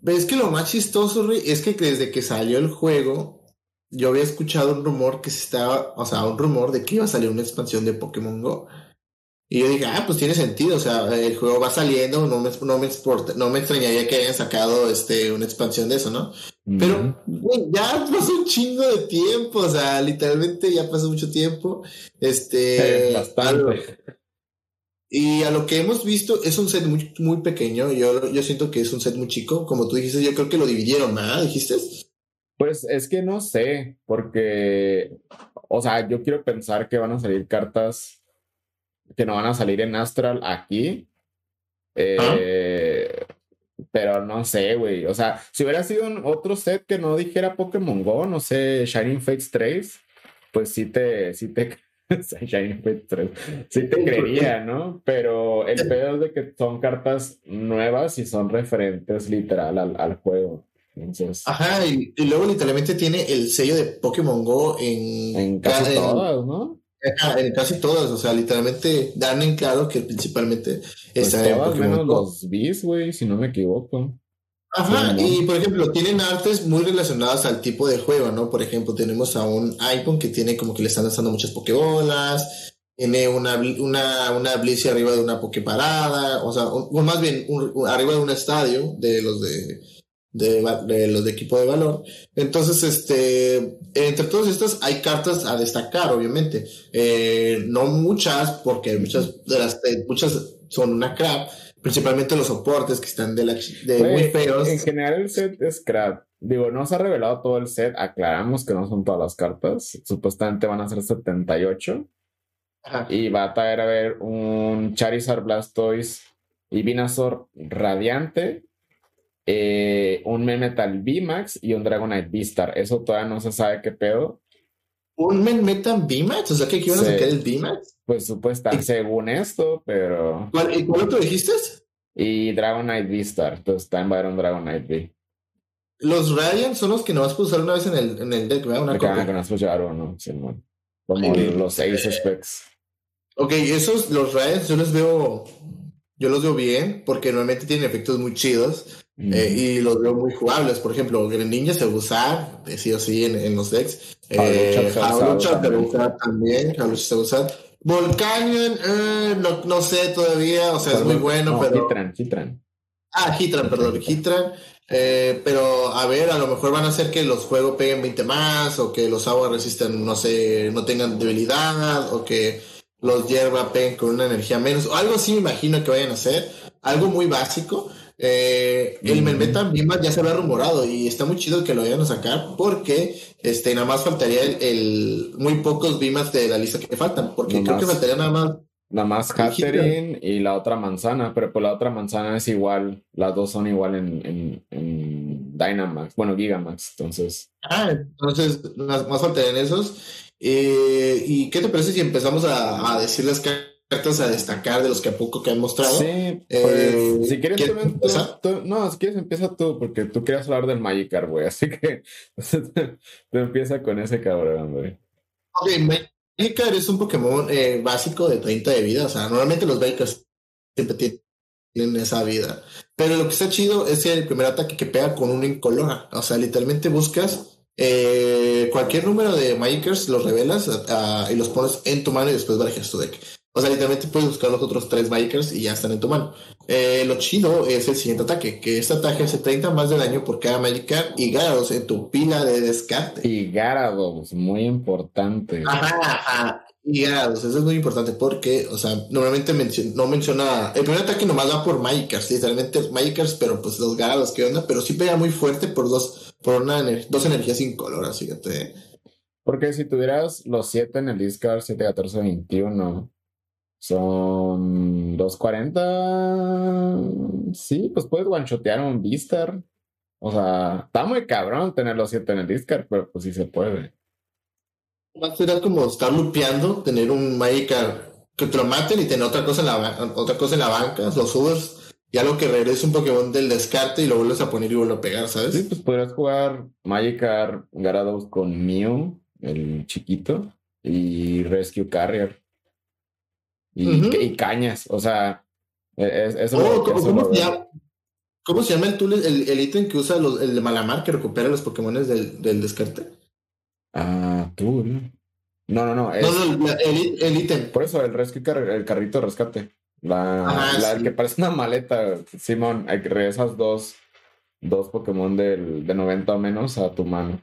¿Ves que lo más chistoso, es que desde que salió el juego, yo había escuchado un rumor que se estaba, o sea, un rumor de que iba a salir una expansión de Pokémon Go. Y yo dije, ah, pues tiene sentido, o sea, el juego va saliendo, no me, no me, no me extrañaría que hayan sacado este, una expansión de eso, ¿no? Pero, güey, ya pasó un chingo de tiempo, o sea, literalmente ya pasó mucho tiempo. Este. bastante. y a lo que hemos visto, es un set muy, muy pequeño. Yo, yo siento que es un set muy chico. Como tú dijiste, yo creo que lo dividieron, ¿ah? ¿Dijiste? Pues es que no sé, porque, o sea, yo quiero pensar que van a salir cartas que no van a salir en Astral aquí. Eh, pero no sé, güey. O sea, si hubiera sido un otro set que no dijera Pokémon Go, no sé, Shining Fates 3, pues sí te, sí te, Shining Fates 3, sí te creería, ¿no? Pero el pedo es de que son cartas nuevas y son referentes literal al, al juego. Entonces, Ajá, y, y, luego literalmente tiene el sello de Pokémon Go en, en casi todas, ¿no? En casi todas, o sea, literalmente dan en claro que principalmente pues está en Pokémon menos los bis, güey, si no me equivoco. Ajá, y por ejemplo, tienen artes muy relacionadas al tipo de juego, ¿no? Por ejemplo, tenemos a un Icon que tiene como que le están lanzando muchas Pokébolas, tiene una, una, una Blissey arriba de una Poképarada, o sea, o, más bien arriba de un estadio de los de de, los de equipo de valor. Entonces, este, entre todas estas hay cartas a destacar, obviamente. Eh, no muchas, porque muchas de las, muchas son una crap, principalmente los soportes que están de, la, de muy feos. En general el set es crap. Digo, no se ha revelado todo el set, aclaramos que no son todas las cartas, supuestamente van a ser 78. Y va a traer a ver un Charizard Blastoise y Venusaur Radiante eh, un Metal VMAX y un Dragonite V-Star. Eso todavía no se sabe qué pedo. ¿Un Metal VMAX? O sea, que iban a sacar el VMAX. Pues supuestamente, según esto, pero. ¿Cuál, ¿Y cuál otro dijiste? Y Dragonite V-Star. Entonces está en Byron Dragonite V. Los Radiant son los que no vas a usar una vez en el, en el deck, ¿verdad? Una copia. Que no uno, Como los seis specs. Ok, esos, los Radiant, yo los veo. Yo los veo bien, porque normalmente tienen efectos muy chidos. Eh, y los veo muy jugables. Por ejemplo, Greninja se usa, eh, sí o sí, en, en los decks. Eh, se usa también. se usa. Volcanion, eh, no, no, sé todavía, o sea, es muy bueno, pero. Hitran, Hitran. Ah, Hitran, perdón, Hitran. Eh, pero a ver, a lo mejor van a hacer que los juegos peguen 20 más, o que los aguas resistan, no sé, no tengan debilidad, o que los hierba peguen con una energía menos, o algo así me imagino que vayan a hacer, algo muy básico. Eh, el Melmeta Bimas ya se había rumorado y está muy chido que lo vayan a sacar porque este, nada más faltaría el, muy pocos Bimas de la lista que faltan, porque creo que faltaría nada más. Nada más Catherine y la otra manzana, pero pues la otra manzana es igual, las dos son igual en, en, Dynamax, bueno, Gigamax, entonces. Ah, entonces más, más faltarían esos. Eh, ¿Y qué te parece si empezamos a, a decirles que cartas a destacar de los que a poco que han mostrado. Sí, eh, pues, si quieres, tú, no, si quieres empieza tú, porque tú querías hablar del Magikarp, güey, así que tú empieza con ese cabrón, güey. Ok, Magikarp es un Pokémon eh, básico de 30 de vida, o sea, normalmente los Magikarps siempre tienen esa vida. Pero lo que está chido es el primer ataque que pega con un incolora, o sea, literalmente buscas eh, cualquier número de Magikarps, los revelas y los pones en tu mano y después barajas tu deck. O sea, literalmente puedes buscar los otros tres bikers y ya están en tu mano. Eh, lo chido es el siguiente ataque, que este ataque hace 30 más de daño por cada Magikarp y Garados en tu pila de descarte. Y Garados, muy importante. Ajá, ajá. Y Garados, eso es muy importante porque, o sea, normalmente no menciona. El primer ataque nomás va por Magikarps, literalmente Magikarps, pero pues los Garados, ¿qué onda? Pero sí pega muy fuerte por dos, por una dos energías incoloras, fíjate. Porque si tuvieras los 7 en el discard, 7, 14, 21 son 240. Sí, pues puedes guanchotear un Vistar. O sea, está muy cabrón tener los 7 en el discard, pero pues sí se puede. Más será como estar lupeando, tener un Magikarp que te lo maten y tener otra cosa en la, otra cosa en la banca, los subes y algo que regrese un Pokémon del descarte y lo vuelves a poner y vuelves a pegar, ¿sabes? Sí, pues podrías jugar Magikarp Garados con Mew, el chiquito, y Rescue Carrier y, cañas. O sea, e, es, eso oh, ¿cómo, se llama? ¿Cómo se llama el tool, el, ítem que usa el de Malamar que recupera los Pokémon del, del descarte? Ah, tool. No, no, no. Es... No, no, el, el ítem. Por eso, el, rescue el carrito de rescate. La, la que parece una maleta, Simón, regresas dos, dos Pokémon del, de 90 o menos a tu mano.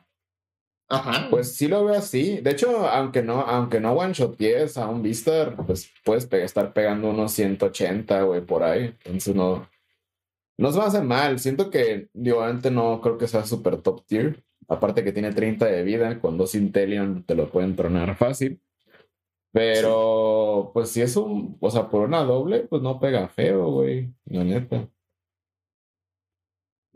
Ajá. Pues sí lo veo así. De hecho, aunque no, aunque no one shot pies a un Vistar, pues puedes estar pegando unos 180, güey, por ahí. Entonces no, no se va a hacer mal. Siento que, digo, antes no creo que sea super top tier. Aparte que tiene 30 de vida, con dos Intelion te lo pueden tronar fácil. Pero, pues si es un, o sea, por una doble, pues no pega feo, güey, la neta.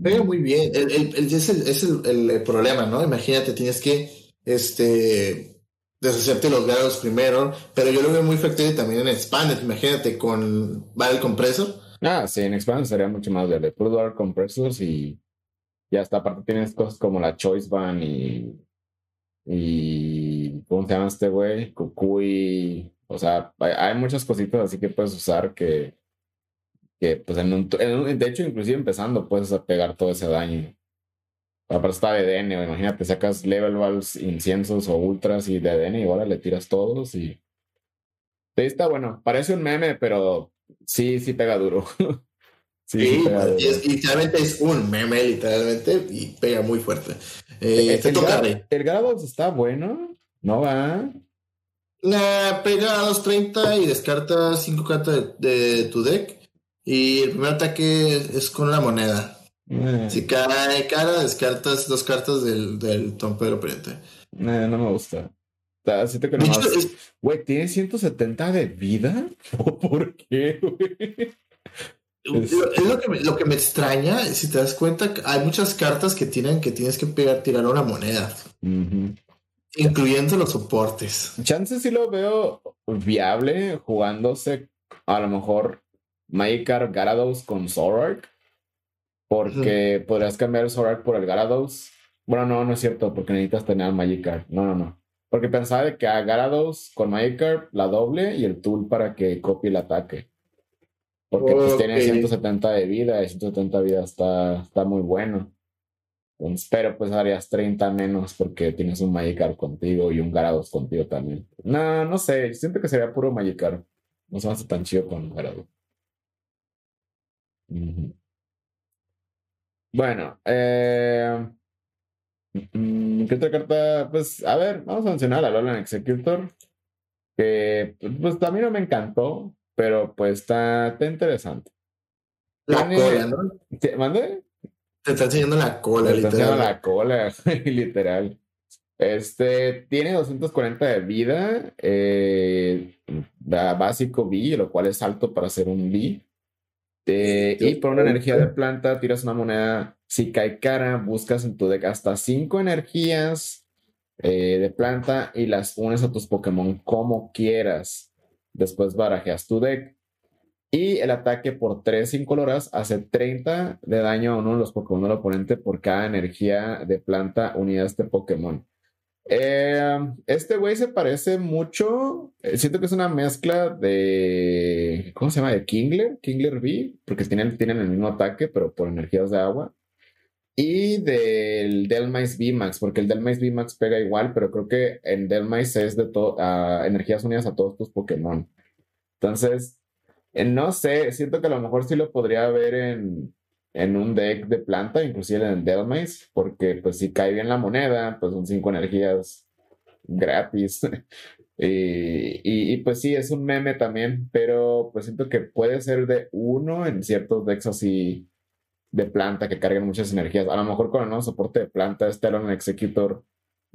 Pega muy bien. Es, el, problema, ¿no? Imagínate, tienes que, este, deshacerte los grados primero, pero yo lo veo muy factible también en Expanded. Imagínate con el Compressor. Ah, sí, en Expanded sería mucho más de Puro Dual Compressors y ya hasta aparte tienes cosas como la Choice Van y y ¿cómo se llama este güey? Cucuy, o sea, hay, muchas cositas así que puedes usar que, que pues en un, de hecho, inclusive empezando puedes pegar todo ese daño. Aparte está de DN, imagínate, sacas level balls, inciensos o ultras y de ADN y ahora le tiras todos y... Sí, está bueno, parece un meme, pero sí, sí pega duro. sí, sí pega duro. literalmente es un meme, literalmente, y pega muy fuerte. Eh, el, toca, el está bueno, ¿no va? La pega a los 30 y descarta 5 cartas de, tu deck. Y el primer ataque es con una moneda. Eh. Si cae cara, descartas dos cartas del, del Tompero Priente. Eh, no me gusta. Siento que Güey, ¿tiene 170 de vida? ¿Por qué, güey? Es, lo, que me, lo que me extraña, si te das cuenta, hay muchas cartas que tienen que tienes que pegar, tirar una moneda. Incluyendo los soportes. Chances sí lo veo viable jugándose a lo mejor Magikarp Garados con Zorak. Porque podrías cambiar el Zorak por el Garados. Bueno, no, no es cierto, porque necesitas tener al Magikarp. No, no, no. Porque pensaba de que a Garados con Magikarp la doble y el tool para que copie el ataque. Porque pues tiene 170 de vida y 170 de vida está, está muy bueno. pero pues harías 30 menos porque tienes un Magikarp contigo y un Garados contigo también. No, no sé, siento que sería puro Magikarp. No se me hace tan chido con Garados. Bueno, eh, mm, ¿qué otra carta? Pues a ver, vamos a mencionar a Lolan Executor. Que pues también no me encantó. Pero pues está, está interesante. La cola, ¿no? ¿Te, ¿Mande? Te está enseñando la cola, Te está enseñando la cola, literal. Este tiene 240 de vida, eh, básico B, lo cual es alto para ser un B. Eh, y por una energía de planta, tiras una moneda. Si cae cara, buscas en tu deck hasta 5 energías eh, de planta y las unes a tus Pokémon como quieras. Después barajeas tu deck. Y el ataque por 3 incoloras hace 30 de daño a uno de los Pokémon del oponente por cada energía de planta unida a este Pokémon. Eh, este güey se parece mucho. Eh, siento que es una mezcla de. ¿Cómo se llama? De Kingler, Kingler V, porque tienen, tienen el mismo ataque, pero por energías de agua. Y del Delmice VMAX, porque el Delmice VMAX pega igual, pero creo que en Delmice es de todo energías unidas a todos tus Pokémon. Entonces, eh, no sé, siento que a lo mejor sí lo podría ver en, en un deck de planta, inclusive en el Delmice, porque pues si cae bien la moneda, pues son cinco energías gratis. y, y, pues sí, es un meme también, pero pues siento que puede ser de uno en ciertos decks así de planta que carguen muchas energías. A lo mejor con el nuevo soporte de planta, este Elon Executor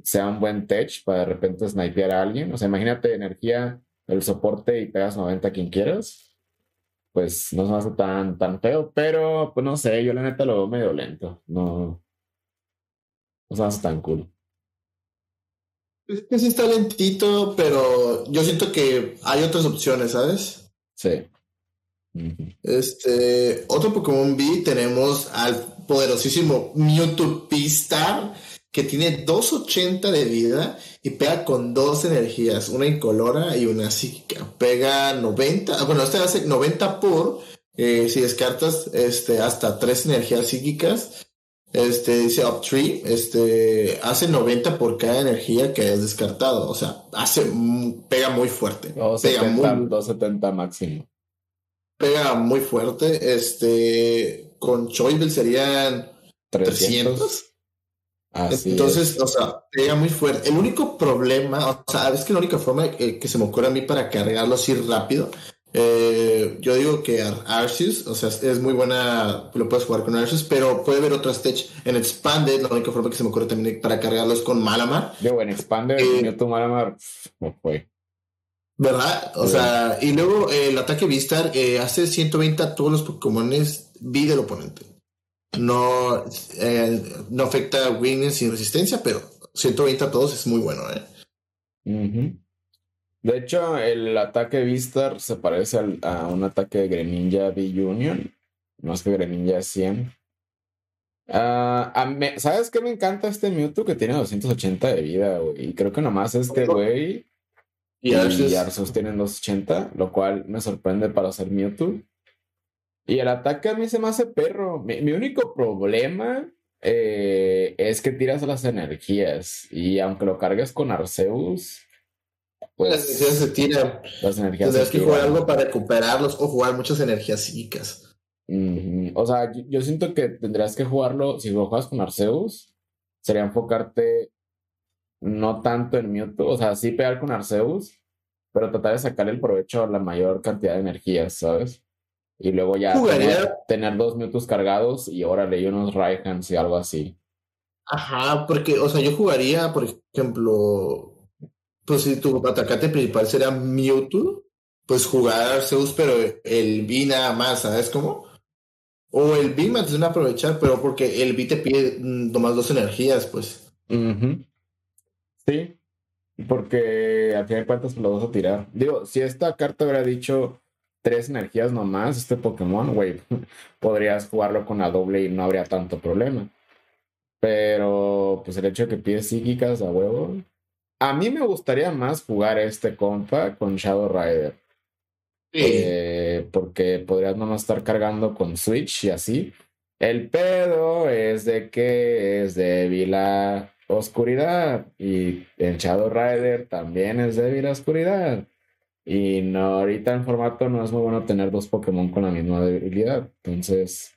sea un buen tech para de repente snipear a alguien. O sea, imagínate energía, el soporte y pegas 90 a quien quieras. Pues no se me hace tan, tan feo, pero pues no sé, yo la neta lo veo medio lento. No, no se me hace tan cool. Es que sí está lentito, pero yo siento que hay otras opciones, ¿sabes? Sí. Este, otro Pokémon B tenemos al poderosísimo Mewtwo P-Star que tiene 280 de vida y pega con dos energías, una incolora y una psíquica. Pega 90, ah, bueno, este hace 90 por, eh, si descartas este, hasta tres energías psíquicas. Este dice up 3, este hace 90 por cada energía que hayas descartado. O sea, hace pega muy fuerte. pega muy, 270 máximo. Pega muy fuerte. Este con Choivel serían 300. Entonces, o sea, pega muy fuerte. El único problema, o sea, es que la única forma que se me ocurre a mí para cargarlo así rápido eh, yo digo que Arceus, o sea, es muy buena, lo puedes jugar con Arceus, pero puede haber otro stage en Expanded, la única forma que se me ocurre también para cargarlos con Malamar. Digo, en Expanded, eh, Malamar, no fue. ¿Verdad? O sea, y luego eh, el ataque Vistar eh, hace 120 a todos los Pokémon vi del oponente. No, no afecta a sin resistencia, pero 120 a todos es muy bueno, ¿eh? De hecho, el ataque Vistar se parece a un ataque de Greninja B-Union. Más que Greninja 100. Ah, ¿Sabes qué me encanta este Mewtwo que tiene 280 de vida, güey? Y creo que nomás este güey y Arceus tienen 280, lo cual me sorprende para ser Mewtwo. Y el ataque a mí se me hace perro. Mi, único problema eh, es que tiras las energías. Y aunque lo cargues con Arceus, pues, las energías se tiran. Las energías Tendrás que jugar algo para recuperarlos o jugar muchas energías psíquicas. O sea, yo, siento que tendrías que jugarlo, si lo juegas con Arceus, sería enfocarte no tanto en Mewtwo, o sea, sí pegar con Arceus, pero tratar de sacar el provecho a la mayor cantidad de energías, ¿sabes? Y luego ya tener, dos Mewtwo's cargados y órale, y unos Raihans y algo así. Ajá, porque, o sea, yo jugaría, por ejemplo, pues si tu atacante principal será Mewtwo, pues jugar Arceus, pero el B nada más, ¿sabes cómo? O el B más de aprovechar, pero porque el B te pide mm, nomás dos energías, pues. Sí, porque al final de cuentas lo vas a tirar. Digo, si esta carta hubiera dicho tres energías nomás, este Pokémon, güey, podrías jugarlo con la doble y no habría tanto problema. Pero, pues el hecho de que pides psíquicas a huevo, a mí me gustaría más jugar este compa con Shadow Rider. Eh, porque podrías nomás estar cargando con Switch y así. El pedo es de que es débil a oscuridad. Y en Shadow Rider también es débil a oscuridad. Y no, ahorita en formato no es muy bueno tener dos Pokémon con la misma debilidad. Entonces.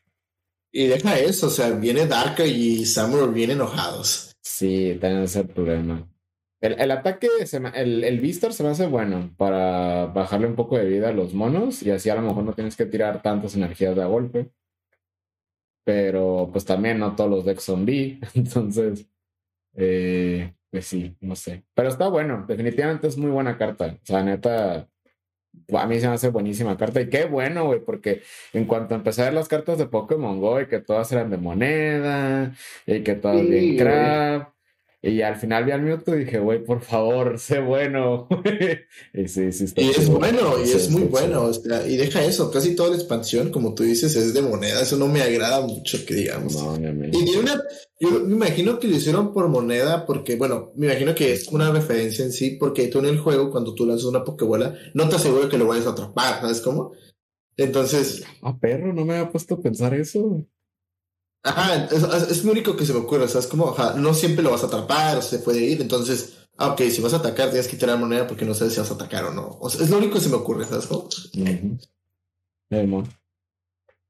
Y deja eso, o sea, viene Dark y Samurai bien enojados. Sí, también es el problema. El, ataque, el, el Vistar se me hace bueno para bajarle un poco de vida a los monos y así a lo mejor no tienes que tirar tantas energías de golpe. Pero pues también no todos los decks son B, entonces, eh, pues sí, no sé. Pero está bueno, definitivamente es muy buena carta. O sea, neta, a mí se me hace buenísima carta y qué bueno, güey, porque en cuanto empecé a ver las cartas de Pokémon Go y que todas eran de moneda y que todas bien crap y al final vi al Mewtwo y dije, güey, por favor, sé bueno. y sí, sí está Y es bueno, y es muy bueno. O sea, y deja eso, casi toda la expansión, como tú dices, es de moneda. Eso no me agrada mucho que digamos. No, y tiene una, yo me imagino que lo hicieron por moneda, porque, bueno, me imagino que es una referencia en sí, porque tú en el juego, cuando tú lanzas una Pokébola, no te aseguro que lo vayas a atrapar, ¿sabes cómo? Entonces. Ah, perro, no me había puesto a pensar eso. Ajá, es, es, lo único que se me ocurre, o sea, es como, ajá, no siempre lo vas a atrapar o se puede ir, entonces, ah, ok, si vas a atacar tienes que tirar moneda porque no sabes si vas a atacar o no. O sea, es lo único que se me ocurre, ¿sabes?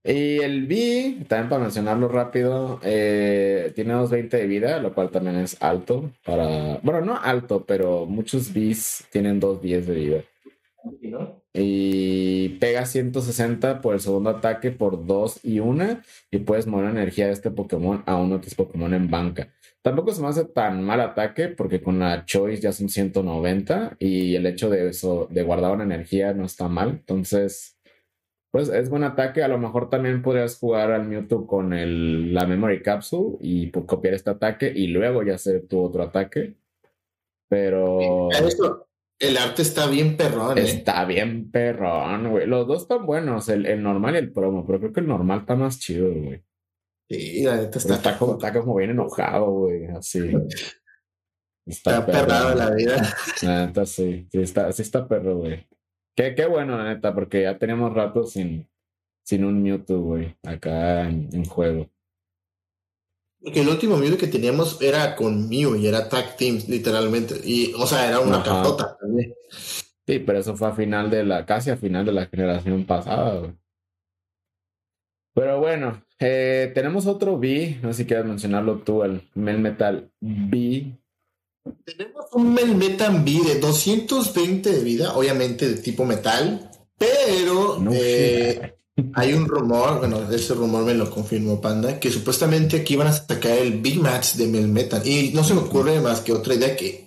Y el B, también para mencionarlo rápido, eh, tiene 220 de vida, lo cual también es alto para, bueno, no alto, pero muchos Bs tienen 210 de vida. Y pega 160 por el segundo ataque por 2 y 1. Y puedes mover energía de este Pokémon a uno que es Pokémon en banca. Tampoco se me hace tan mal ataque porque con la Choice ya son 190. Y el hecho de eso, de guardar una energía, no está mal. Entonces, pues es buen ataque. A lo mejor también podrías jugar al Mewtwo con el, la Memory Capsule y copiar este ataque y luego ya hacer tu otro ataque. Pero. El arte está bien perrón. ¿eh? Está bien perrón, güey. Los dos están buenos, el, el, normal y el promo, pero creo que el normal está más chido, güey. Sí, la neta está. Está como, está como bien enojado, güey, así. Está, está perrado la vida. La neta sí, sí está, sí está perro, güey. Qué, qué bueno, la neta, porque ya tenemos rato sin, sin un Mewtwo, güey, acá en, en juego. Porque el último Mew que teníamos era con Mew y era Tag Teams, literalmente. Y, o sea, era una cartota también. Sí, pero eso fue a final de la, casi a final de la generación pasada. Pero bueno, eh, tenemos otro B, no sé si quieres mencionarlo tú, el Melmetal B. Tenemos un Melmetal B de 220 de vida, obviamente de tipo metal, pero eh, hay un rumor, bueno, ese rumor me lo confirmó Panda, que supuestamente aquí van a sacar el Big Match de Melmetal. Y no se me ocurre más que otra idea que,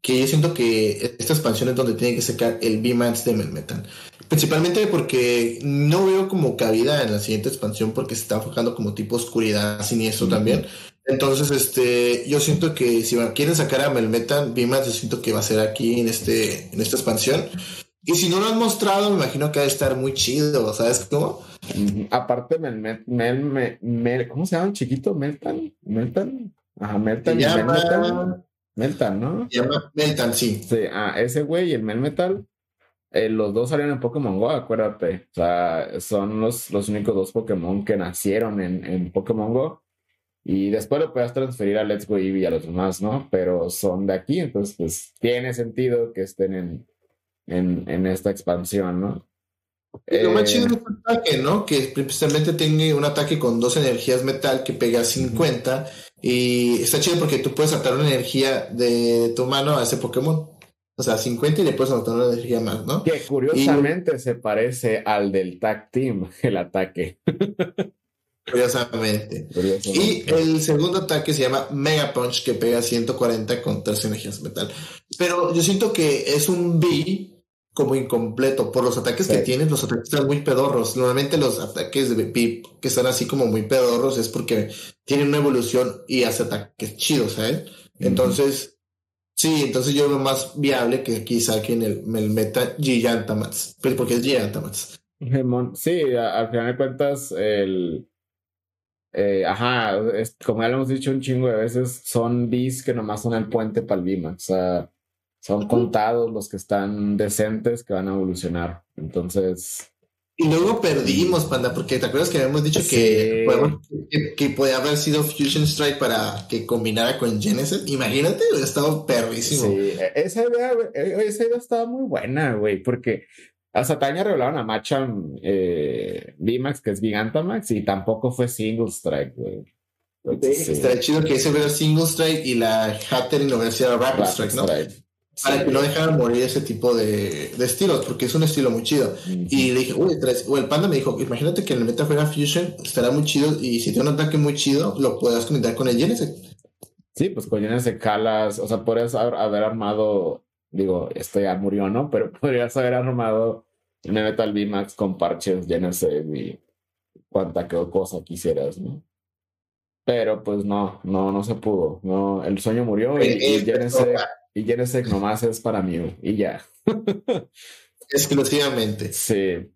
que yo siento que esta expansión es donde tienen que sacar el B-Match de Melmetal. Principalmente porque no veo como cabida en la siguiente expansión porque se está enfocando como tipo oscuridad siniestro también. Entonces, este, yo siento que si quieren sacar a Melmetal, B-Match, yo siento que va a ser aquí en este, en esta expansión. Y si no lo han mostrado, me imagino que va a estar muy chido, ¿sabes cómo? Aparte, Mel, Mel, Mel, ¿cómo se llama chiquito? ¿Meltan? ¿Meltan? Ajá, Meltan. Melmetal. Meltan, ¿no? Se llama Meltan, sí. Sí, ah, ese güey y el Melmetal, eh, los dos salieron en Pokémon Go, acuérdate. O sea, son los, los únicos dos Pokémon que nacieron en, en Pokémon Go. Y después lo puedes transferir a Let's Go Eevee y a los demás, ¿no? Pero son de aquí, entonces, pues tiene sentido que estén en, en, en esta expansión, ¿no? lo más chido es el ataque, ¿no? Que precisamente tiene un ataque con dos energías metal que pega 50 y está chido porque tú puedes atar una energía de tu mano a ese Pokémon. O sea, 50 y le puedes atar una energía más, ¿no? Que curiosamente se parece al del Tag Team, el ataque. Curiosamente. Y el segundo ataque se llama Mega Punch, que pega 140 con tres energías metal. Pero yo siento que es un B como incompleto por los ataques que tienen. Los ataques están muy pedorros. Normalmente los ataques de Pip que están así como muy pedorros es porque tienen una evolución y hace ataques chidos, ¿sabes? Entonces, sí, entonces yo veo más viable que aquí saquen el, el meta Gigantamax, pero porque es Gigantamax. Sí, al final de cuentas, el. Eh, ajá, como ya lo hemos dicho un chingo de veces, son bis que nomás son el puente para el Bima. O sea, son contados los que están decentes que van a evolucionar. Entonces. Y luego perdimos, Panda, porque te acuerdas que habíamos dicho que, que, podía haber sido Fusion Strike para que combinara con Genesis. Imagínate, hubiera estado perrísimo. Sí, e, esa idea, e, esa idea estaba muy buena, güey, porque a Sataña revelaron a Machan eh, VMAX, que es Gigantamax, y tampoco fue Single Strike, güey. Sí, estaría chido que ese fuera Single Strike y la Hatter no hubiera sido Rapid Strike, ¿no? Para que no dejaran morir ese tipo de, de, estilos, porque es un estilo muy chido. Y le dije, uy, o el panda me dijo, imagínate que en el Meta fuera Fusion, estará muy chido, y si tiene un ataque muy chido, lo puedas conectar con el Genesis. Sí, pues con Genesis calas, o sea, podrías haber armado, digo, esto ya murió, ¿no? Pero podrías haber armado un Metal VMAX con parches Genesis y cuanta cosa quisieras, ¿no? Pero pues no, no, no se pudo, no, el sueño murió y, y Genesis y Genesec nomás es para mí y ya. Exclusivamente. Sí.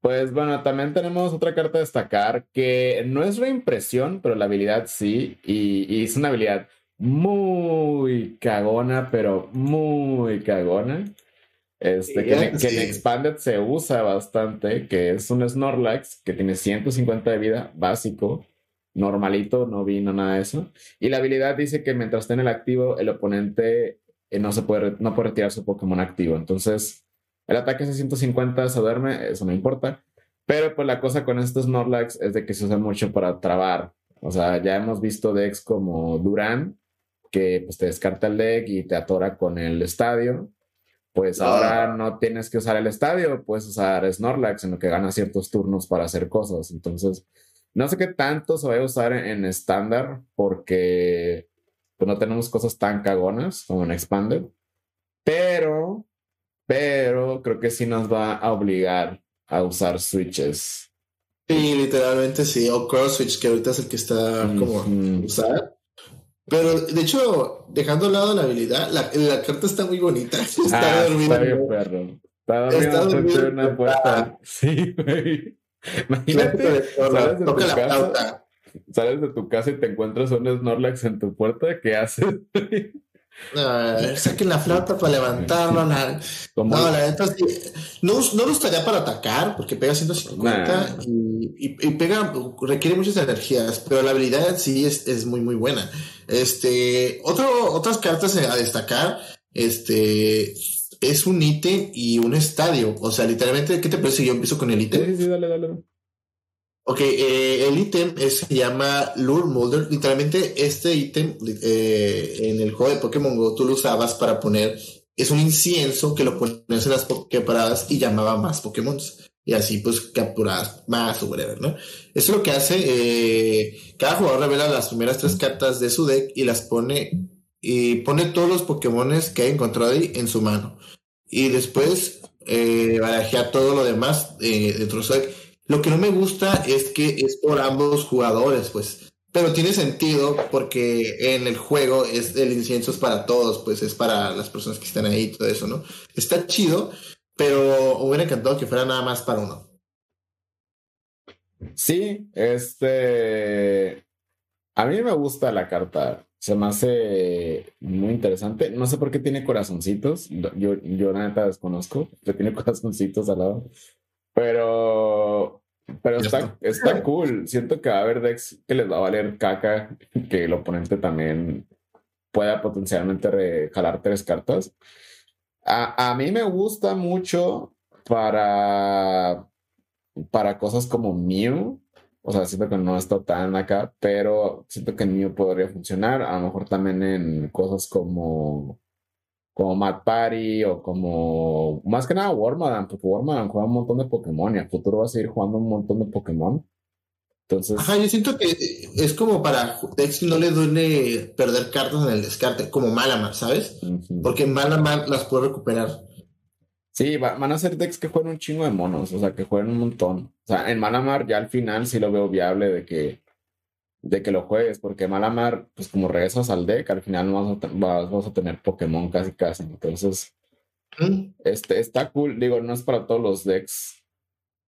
Pues bueno, también tenemos otra carta a destacar que no es reimpresión, pero la habilidad sí. Y, es una habilidad muy cagona, pero muy cagona. Este, que, en, que, en, Expanded se usa bastante, que es un Snorlax que tiene 150 de vida básico normalito, no vino nada de eso. Y la habilidad dice que mientras esté en el activo, el oponente eh, no se puede, no puede retirar su Pokémon activo. Entonces, el ataque es 150, se duerme, eso no importa. Pero pues la cosa con estos Snorlax es de que se usa mucho para trabar. O sea, ya hemos visto decks como Duran, que pues te descarta el deck y te atora con el estadio. Pues ahora no tienes que usar el estadio, puedes usar Snorlax en lo que gana ciertos turnos para hacer cosas. Entonces, no sé qué tanto se va a usar en estándar porque pues, no tenemos cosas tan cagonas como en Expanded. Pero, pero creo que sí nos va a obligar a usar switches. Sí, literalmente sí, o cross switch, que ahorita es el que está como usar. Pero de hecho, dejando a lado la habilidad, la, carta está muy bonita. Está ah, Está bien, perro. Está dormido está una puerta. Sí, güey. Imagínate, sales de, tu casa, sales de tu casa y te encuentras un Snorlax en tu puerta, ¿qué haces? saquen la flauta para levantarlo. No, la neta No, no lo estaría para atacar porque pega 150 y, y, pega, requiere muchas energías, pero la habilidad en sí es, es muy, muy buena. Este, otro, otras cartas a destacar, este, es un ítem y un estadio. O sea, literalmente, ¿qué te parece si yo empiezo con el ítem? Sí, sí, dale, dale. Ok, eh, el ítem se llama Lure Molder. Literalmente, este ítem eh, en el juego de Pokémon Go tú lo usabas para poner. Es un incienso que lo ponías en las paradas y llamaba más Pokémon. Y así, pues, capturabas más o whatever, ¿no? Eso es lo que hace. Eh, cada jugador revela las primeras tres cartas de su deck y las pone. Y pone todos los Pokémon que ha encontrado ahí en su mano. Y después eh, todo lo demás eh, de lo que no me gusta es que es por ambos jugadores, pues. Pero tiene sentido porque en el juego es el incienso es para todos, pues es para las personas que están ahí y todo eso, ¿no? Está chido, pero hubiera encantado que fuera nada más para uno. Sí, este. A mí me gusta la carta. Se me hace muy interesante. No sé por qué tiene corazoncitos. Yo, yo la neta desconozco. Que tiene corazoncitos al lado. Pero, pero está, está cool. Siento que va a haber decks que les va a valer caca, que el oponente también pueda potencialmente jalar tres cartas. A, a, mí me gusta mucho para, para cosas como Mew. O sea, siento que no está tan acá, pero siento que Mew podría funcionar. A lo mejor también en cosas como como Matt Party o como más que nada Warmadan, porque Warmadan juega un montón de Pokémon y a futuro va a seguir jugando un montón de Pokémon. Entonces. Ajá, yo siento que es como para Dex no le duele perder cartas en el descarte, como Malamar, ¿sabes? Porque Malamar las puede recuperar. Sí, van a ser decks que jueguen un chingo de monos, o sea, que jueguen un montón. O sea, en Malamar ya al final sí lo veo viable de que de que lo juegues, porque Malamar, pues como regresas al deck, al final vas a, vas, a tener Pokémon casi casi. Entonces, mm. este, está cool. Digo, no es para todos los decks,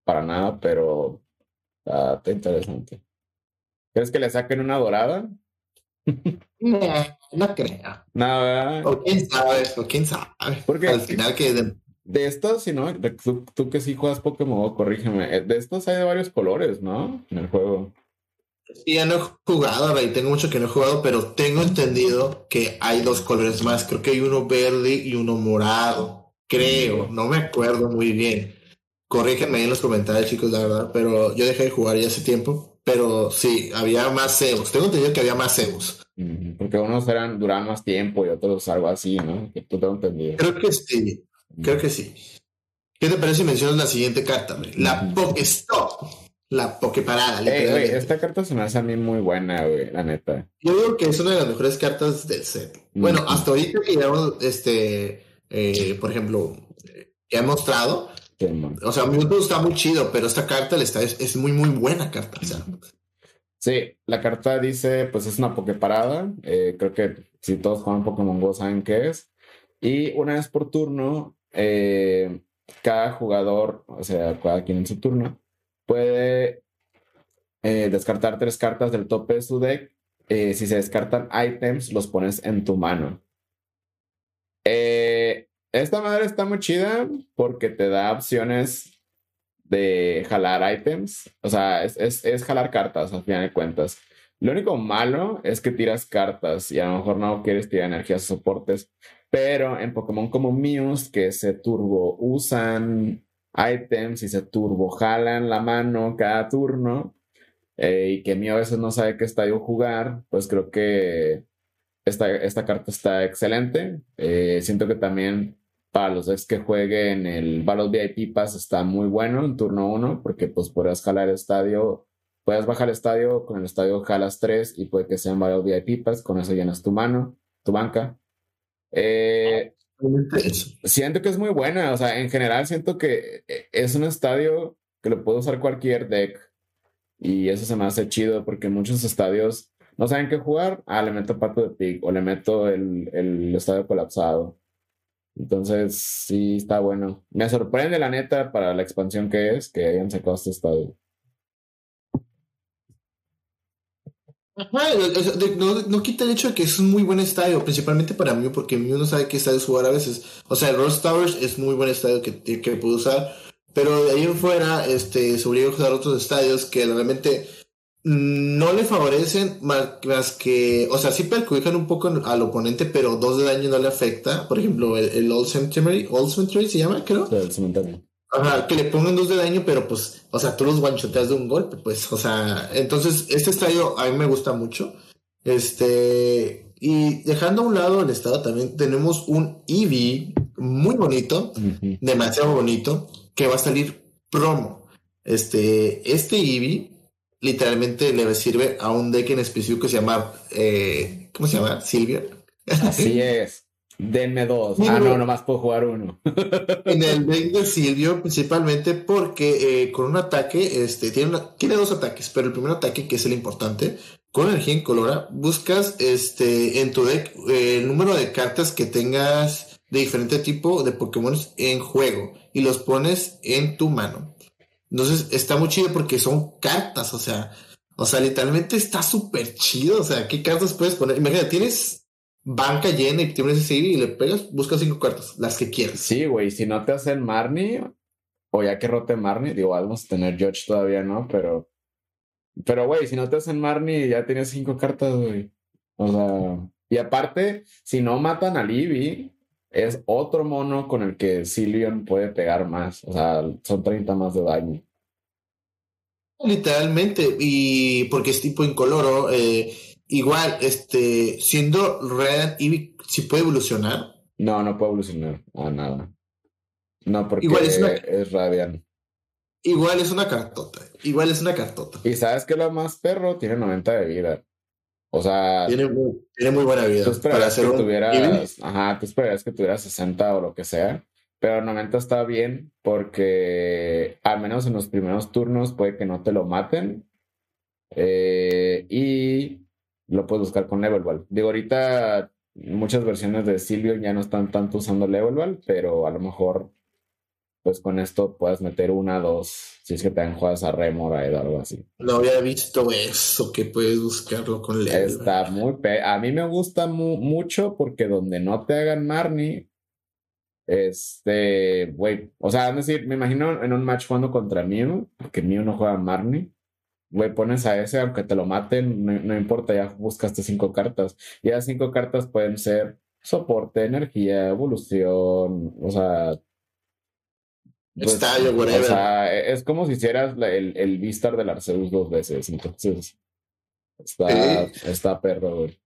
para nada, pero está, interesante. ¿Crees que le saquen una dorada? no, no creo. Nada. O quién sabe, o quién sabe. Porque al final que... De, estos, si no, tú, tú, que sí juegas Pokémon, corrígeme, eh, de estos hay de varios colores, ¿no? En el juego. Sí, ya no he jugado, Rey. Tengo mucho que no he jugado, pero tengo entendido que hay dos colores más. Creo que hay uno verde y uno morado. Creo, no me acuerdo muy bien. Corrígenme en los comentarios, chicos, la verdad. Pero yo dejé de jugar ya hace tiempo. Pero sí, había más Zeus. Tengo entendido que había más Zeus. Porque unos eran duran más tiempo y otros algo así, ¿no? Que tú tengo entendido. Creo que sí. Creo que sí. ¿Qué te parece si mencionas la siguiente carta? La Pokestop la Pokeparada. esta carta se me hace a mí muy buena, güey, la neta. Yo digo que es una de las mejores cartas del set. Bueno, hasta ahorita que ya este, eh, por ejemplo, que ha mostrado. o sea, Mewtwo está muy chido, pero esta carta le está, es, muy, muy buena carta. Sí, la carta dice, pues es una Pokeparada. Eh, creo que si todos juegan Pokémon Go saben qué es. Y una vez por turno, eh, cada jugador, o sea, cada quien en su turno, puede eh, descartar tres cartas del tope de su deck. Eh, si se descartan items, los pones en tu mano. Esta madre está muy chida porque te da opciones de jalar items. O sea, es, es, jalar cartas al final de cuentas. Lo único malo es que tiras cartas y a lo mejor no quieres tirar energías o soportes. Pero en Pokémon como Muse, que se turbo usan items y se turbo jalan la mano cada turno eh, y que mío a veces no sabe qué estadio jugar, pues creo que esta, esta carta está excelente. Eh, siento que también para los decks que jueguen el Battle VIP Pass está muy bueno en turno 1 porque pues podrás jalar el estadio, puedes bajar el estadio, con el estadio jalas 3 y puede que sean Battle VIP Pass, con eso llenas tu mano, tu banca. Eh, Siento que es muy buena, o sea, en general siento que eh, es un estadio que lo puede usar cualquier deck y eso se me hace chido porque muchos estadios no saben qué jugar, ah, le meto pato de pig o le meto el, el estadio colapsado. Entonces, sí, está bueno. Me sorprende la neta para la expansión que es que hayan sacado este estadio. No, no, quita el hecho de que es un muy buen estadio, principalmente para mí, porque mí uno sabe qué estadio jugar a veces. O sea, el Rose Towers es muy buen estadio que, que puede usar, pero de ahí en fuera, este, a usar otros estadios que realmente no le favorecen más, que, o sea, sí perjudican un poco al oponente, pero dos de daño no le afecta. Por ejemplo, el, Old Cemetery, Old Cemetery se llama, creo. el. Ajá, que le pongan dos de daño, pero pues, o sea, tú los guanchoteas de un golpe, pues, o sea, entonces este estadio a mí me gusta mucho. Este, y dejando a un lado el estado, también tenemos un EV muy bonito, demasiado bonito, que va a salir promo. Este, este EV literalmente le sirve a un deck en específico que se llama, eh, ¿cómo se llama? Silvia. Así es. Denme dos. ah, no, nomás puedo jugar uno. en el deck de Silvio, principalmente porque eh, con un ataque, este, tiene, tiene dos ataques, pero el primer ataque, que es el importante, con energía incolora, buscas este, en tu deck eh, el número de cartas que tengas de diferente tipo de Pokémon en juego y los pones en tu mano. Entonces está muy chido porque son cartas, o sea, o sea, literalmente está súper chido. O sea, ¿qué cartas puedes poner? Imagínate, tienes banca llena y tienes ese y le pegas, busca cinco cartas, las que quieras. Sí, güey, si no te hacen Marnie, o ya que rote Marnie, digo, vamos a tener George todavía, ¿no? Pero, pero, güey, si no te hacen Marnie, ya tienes cinco cartas, güey. O sea, y aparte, si no matan a Libby, es otro mono con el que Cillian puede pegar más. O sea, son 30 más de daño. Literalmente, y porque es tipo incoloro, eh, Igual, este, siendo Red Eevee, ¿sí puede evolucionar? No, no puede evolucionar a nada. No, porque Igual es, es Radiant. Igual es una cartota. Igual es una cartota. Y sabes que lo más perro tiene 90 de vida. O sea. Tiene muy, tiene muy buena vida. Tú para que tuvieras. Ajá, tú esperarías que tuviera 60 o lo que sea. Pero 90 está bien porque al menos en los primeros turnos puede que no te lo maten. Eh, y lo puedes buscar con Levelwall. Digo, ahorita muchas versiones de Silvio ya no están tanto usando Levelwall, pero a lo mejor pues con esto puedes meter una, dos, si es que te juegas a Remorade o algo así. No había visto eso, que puedes buscarlo con Levelwall. Está muy... A mí me gusta mucho porque donde no te hagan Marnie, este, güey, o sea, es decir, me imagino en un match jugando contra Mew, porque Mew no juega Marnie, güey, pones a ese, aunque te lo maten, no, importa, ya buscaste cinco cartas. Y esas cinco cartas pueden ser soporte, energía, evolución, o sea. Pues, Estadio, whatever. O sea, es como si hicieras el, el Vistar del Arceus dos veces. Entonces, está, está perro, güey.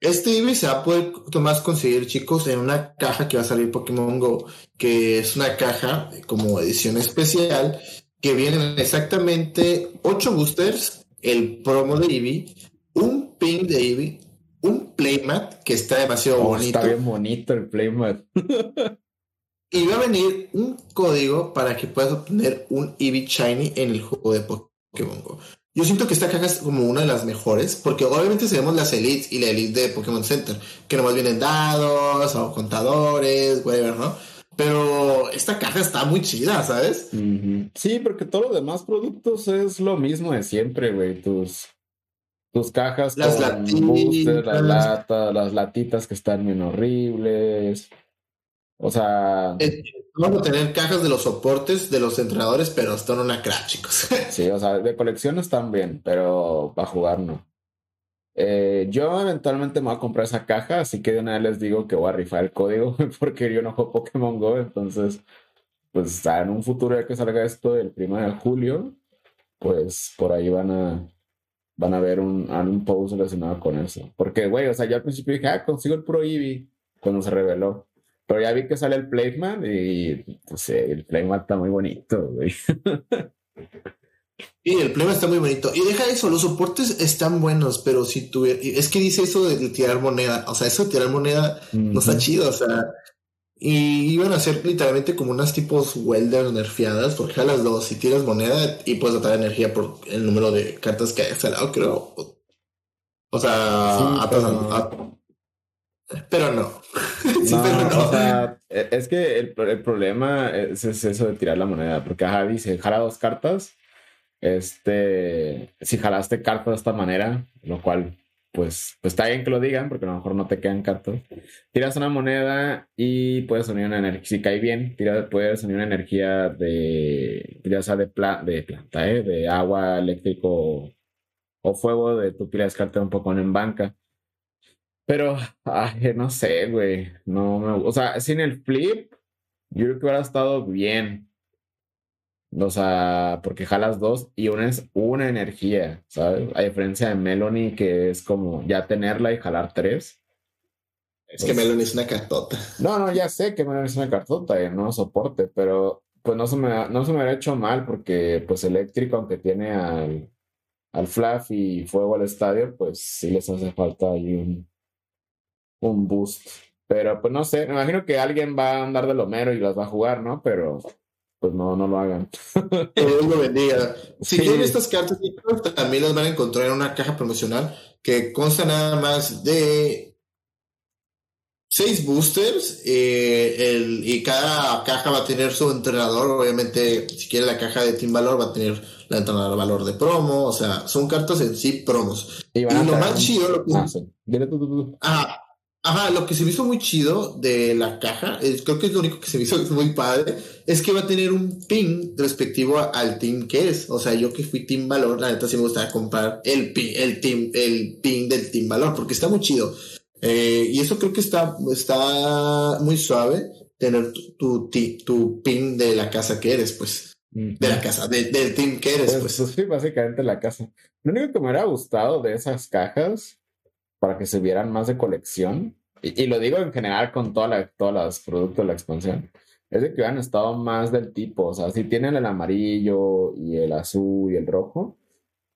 Este Eevee se va a poder tomar conseguir, chicos, en una caja que va a salir Pokémon Go, que es una caja como edición especial que vienen exactamente ocho boosters, el promo de Eevee, un ping de Eevee, un playmat que está demasiado oh, bonito. Está bien bonito el playmat. y va a venir un código para que puedas obtener un Eevee Shiny en el juego de Pokémon Go. Yo siento que esta caja es como una de las mejores, porque obviamente tenemos las Elites y la Elite de Pokémon Center, que nomás vienen dados o contadores, whatever, ¿no? Pero esta caja está muy chida, ¿sabes? Sí, porque todos los demás productos es lo mismo de siempre, güey. Tus, tus cajas las con latitas. las latas, las latitas que están bien horribles. O sea. Eh, vamos a tener cajas de los soportes de los entrenadores, pero están una crack, chicos. sí, o sea, de colección están bien, pero para jugar no. Eh, yo eventualmente me voy a comprar esa caja, así que de una vez les digo que voy a rifar el código porque yo no juego Pokémon Go, entonces, pues en un futuro ya que salga esto el 1 de julio, pues por ahí van a van a ver un, un post relacionado con eso. Porque, güey, o sea, yo al principio dije, ah, consigo el Pro Eevee cuando se reveló. Pero ya vi que sale el Playman y, pues, el Playman está muy bonito, güey. Y el problema está muy bonito. Y deja eso, los soportes están buenos, pero si tuviera. Es que dice eso de tirar moneda. O sea, eso de tirar moneda no está chido. O sea, y iban a ser literalmente como unas tipos welder nerfeadas, porque a las dos, si tiras moneda y puedes atar energía por el número de cartas que hayas salido, creo. O sea, pero... no. O sea, e, es que el, problema es, eso de tirar la moneda, porque ajá, dice, jala dos cartas este, si jalaste cartas de esta manera, lo cual pues, pues está bien que lo digan, porque a lo mejor no te quedan cartas. Tiras una moneda y puedes unir una energía. Si cae bien, tira, puedes unir una energía de, ya sea de, de planta, ¿eh? de agua, eléctrico o fuego, de tu pilas cartas un poco en banca. Pero, ay, no sé, güey. No me, o sea, sin el flip, yo creo que hubiera estado bien. O sea, porque jalas dos y una es una energía, ¿sabes? A diferencia de Melanie, que es como ya tenerla y jalar tres. Es que pues Melanie es una cartota. No, no, ya sé que Melanie es una cartota y no soporte, pero pues no se me, no se me ha hecho mal porque pues eléctrico, aunque tiene al, al Flaff y fuego al estadio, pues sí les hace falta ahí un, un boost. Pero pues no sé, me imagino que alguien va a andar del Homero y las va a jugar, ¿no? Pero pues no, no lo hagan. Dios lo bendiga. Si quieren estas cartas, también las van a encontrar en una caja promocional que consta nada más de seis boosters eh, y cada caja va a tener su entrenador. Obviamente, si quiere la caja de Team Valor, va a tener la entrenador valor de promo. O sea, son cartas en sí promos. Y, lo más chido. Lo que... ah, sí. Ah, Ajá, lo que se me hizo muy chido de la caja, creo que es lo único que se me hizo muy padre, es que va a tener un pin respectivo al team que es. O sea, yo que fui Team Valor, la neta sí me gustaría comprar el pin, el team, el pin del Team Valor, porque está muy chido. Eh, y eso creo que está, está muy suave tener tu, tu, pin de la casa que eres, pues. De la casa, del team que eres, pues. pues. Sí, básicamente la casa. Lo único que me hubiera gustado de esas cajas para que se vieran más de colección, y, lo digo en general con toda la, todos los productos de la expansión, es de que hubieran estado más del tipo, o sea, si tienen el amarillo y el azul y el rojo,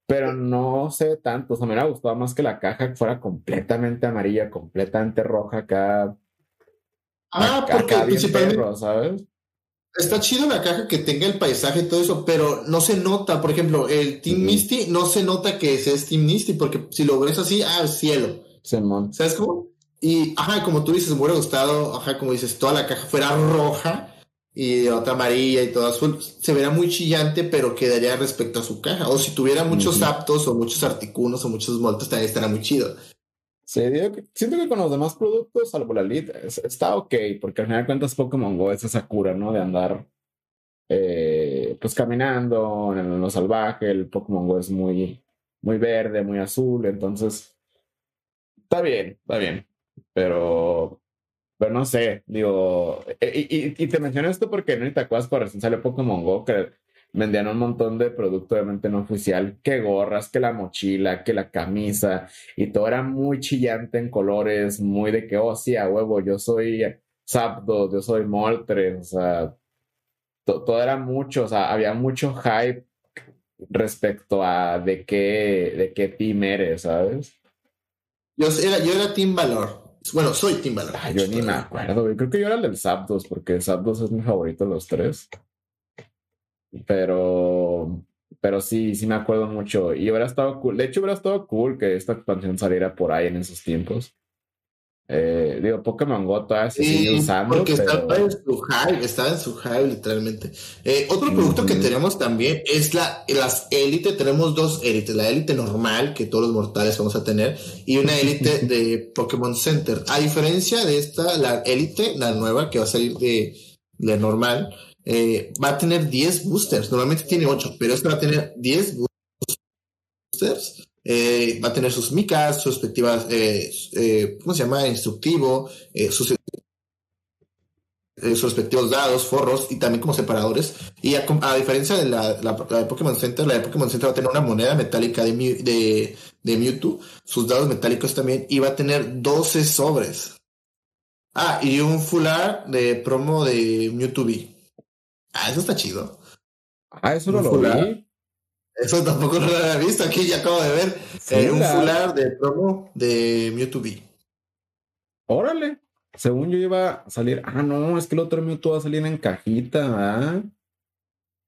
pero no sé tanto, o sea, me hubiera gustado más que la caja fuera completamente amarilla, completamente roja acá. Ah, porque principalmente, ¿sabes? Está chido la caja que tenga el paisaje y todo eso, pero no se nota, por ejemplo, el Team Misty no se nota que es Team Misty, porque si lo ves así, ah, cielo. ¿Sabes cómo? Y, ajá, como tú dices, me hubiera gustado, ajá, como dices, toda la caja fuera roja y otra amarilla y todo azul. Se vería muy chillante, pero quedaría respecto a su caja. O si tuviera muchos aptos o muchos articunos o muchos moltos, también estaría muy chido. Sí, siento que con los demás productos, salvo la Elite, está ok, porque al final de cuentas Pokémon Go es esa cura, ¿no? De andar eh, pues caminando en lo salvaje, el Pokémon Go es muy, muy verde, muy azul, entonces está bien, está bien, pero, pero no sé, digo, eh, y, y, te menciono esto porque no te acuerdas cuando recién salió Pokémon Go, que vendían un montón de producto obviamente no oficial, que gorras, que la mochila, que la camisa, y todo era muy chillante en colores, muy de que, oh, sí, a huevo, yo soy Zapdos, yo soy Moltres, o sea, todo era mucho, o sea, había mucho hype respecto a de qué, de qué team eres, ¿sabes? Yo era, yo era Team Valor. Bueno, soy Team Valor. Ah, yo ni me acuerdo, Creo que yo era el del Zapdos, porque Zapdos es mi favorito de los tres. Pero, pero sí, sí me acuerdo mucho. Y hubiera estado cool. De hecho, hubiera estado cool que esta expansión saliera por ahí en esos tiempos. Eh, digo, Pokémon Go todavía se sigue usando. Porque estaba en su hype, estaba en su hype literalmente. Eh, otro producto que tenemos también es la, las élite. Tenemos dos élites, la élite normal que todos los mortales vamos a tener y una élite de Pokémon Center. A diferencia de esta, la élite, la nueva que va a salir de, de normal, eh, va a tener 10 boosters. Normalmente tiene 8, pero esta va a tener 10 boosters. Eh, va a tener sus micas, sus respectivas, eh, ¿cómo se llama? Instructivo, sus, respectivos dados, forros y también como separadores. Y a, diferencia de la, de Pokémon Center, la de Pokémon Center va a tener una moneda metálica de, de, de Mewtwo, sus dados metálicos también, y va a tener 12 sobres. Ah, y un fular de promo de Mewtwo B. Ah, eso está chido. Ah, eso no lo vi. Eso tampoco lo había visto. Aquí ya acabo de ver eh, un fular de promo de Mewtwo B. Órale. Según yo iba a salir. Ah, no, es que el otro Mewtwo va a salir en cajita. ¿ah?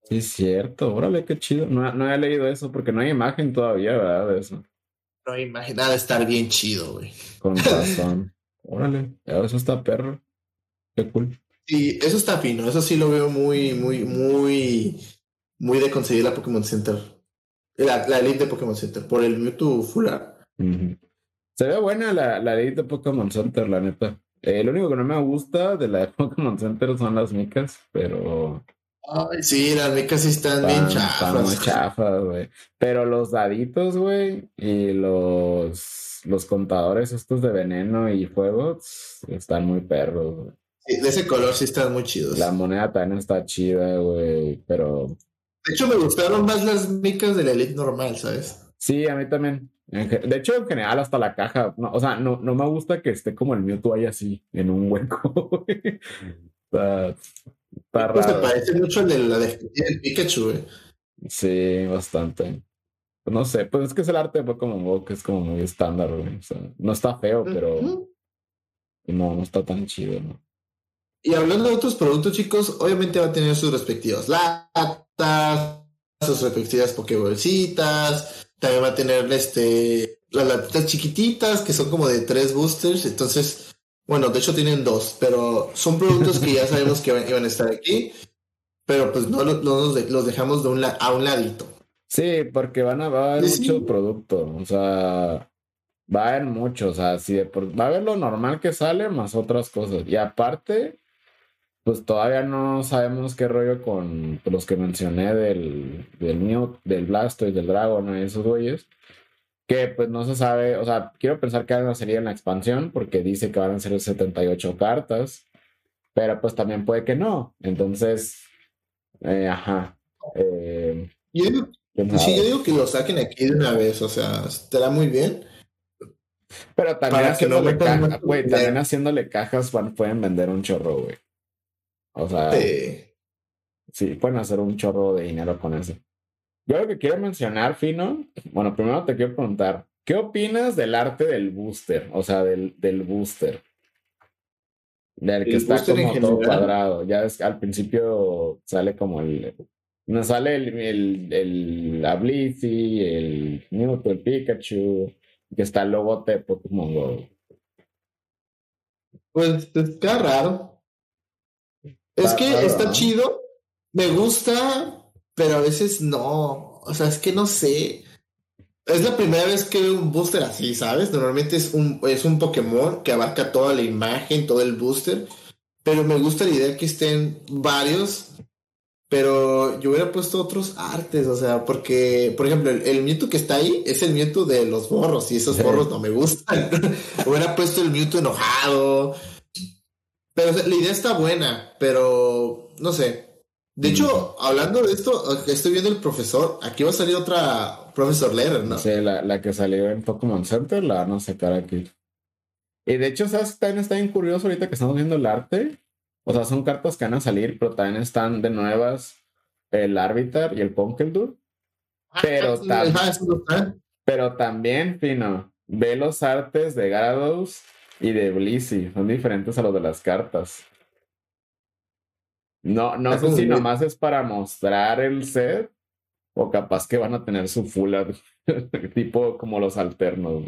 Sí, es cierto. Órale, qué chido. No, no he leído eso porque no hay imagen todavía, ¿verdad? De eso. No hay imagen. Nada de estar bien chido, güey. Con razón. Órale. Eso está perro. Qué cool. Sí, eso está fino. Eso sí lo veo muy, muy, muy, muy de conseguir la Pokémon Center. La, la Elite de Pokémon Center, por el Mewtwo Full Art. Se ve buena la, la Elite de Pokémon Center, la neta. Eh, lo único que no me gusta de la de Pokémon Center son las micas, pero. Ay, sí, las micas sí están, bien chafas. Están muy chafas, güey. Pero los daditos, güey, y los, los contadores estos de veneno y fuego están muy perros, güey. Sí, de ese color sí están muy chidos. La moneda también está chida, güey, pero... De hecho, me gustaron más las micas de la Elite normal, ¿sabes? Sí, a mí también. De hecho, en general, hasta la caja. o sea, no, no me gusta que esté como el Mewtwo ahí así, en un hueco. está, está pues raro. parece mucho al de la de Pikachu, güey. Sí, bastante. No sé, pues es que es el arte de Pokémon Go, que es como muy estándar, güey. O sea, no está feo, pero no, no está tan chido, ¿no? Y hablando de otros productos, chicos, obviamente va a tener sus respectivas latas, sus respectivas Pokébolsitas, también va a tener este, las latitas chiquititas que son como de tres boosters. Entonces, bueno, de hecho tienen dos, pero son productos que ya sabemos que iban a estar aquí. Pero pues no, los, dejamos de un a un ladito. Sí, porque van a, va a haber mucho producto. O sea, va a haber mucho. O sea, si va a haber lo normal que sale más otras cosas. Y aparte, pues todavía no sabemos qué rollo con los que mencioné del, del Mute, del Blastoise, del Dragon y esos güeyes. Que pues no se sabe, o sea, quiero pensar que van a salir en la expansión porque dice que van a ser 78 cartas, pero pues también puede que no. Entonces, eh, ajá. Eh, yo digo, sí, yo digo que lo saquen aquí de una vez, o sea, estará muy bien. Pero también haciéndole, cajas, güey, también haciéndole cajas pueden vender un chorro, güey. O sea, sí. pueden hacer un chorro de dinero con eso. Yo lo que quiero mencionar, Fino, bueno, primero te quiero preguntar, ¿qué opinas del arte del booster? O sea, del, del booster. Del que está como todo cuadrado. Ya es, al principio sale como el. Nos sale el, el, el la Blissey, el Mewtwo, el Pikachu, que está el logo de Pokémon Go. Pues está raro. Es que está chido, me gusta, pero a veces no. O sea, es que no sé. Es la primera vez que veo un booster así, ¿sabes? Normalmente es un, es un Pokémon que abarca toda la imagen, todo el booster. Pero me gusta la idea que estén varios. Pero yo hubiera puesto otros artes, o sea, porque, por ejemplo, el, el Mewtwo que está ahí es el Mewtwo de los borros y esos borros no me gustan. hubiera puesto el Mewtwo enojado, pero la idea está buena, pero no sé. De hecho, hablando de esto, estoy viendo el profesor. Aquí va a salir otra Profesor Letter, ¿no? Sí, la, la, que salió en Pokémon Center la van a sacar aquí. Y de hecho, ¿sabes? También está bien curioso ahorita que estamos viendo el arte. O sea, son cartas que van a salir, pero también están de nuevas el Arbitar y el Ponkeldur. Ah, pero, pero también, Fino, ve los artes de Garados y de Blissey. Son diferentes a los de las cartas. No, no sé si nomás es para mostrar el set o capaz que van a tener su full tipo como los alternos.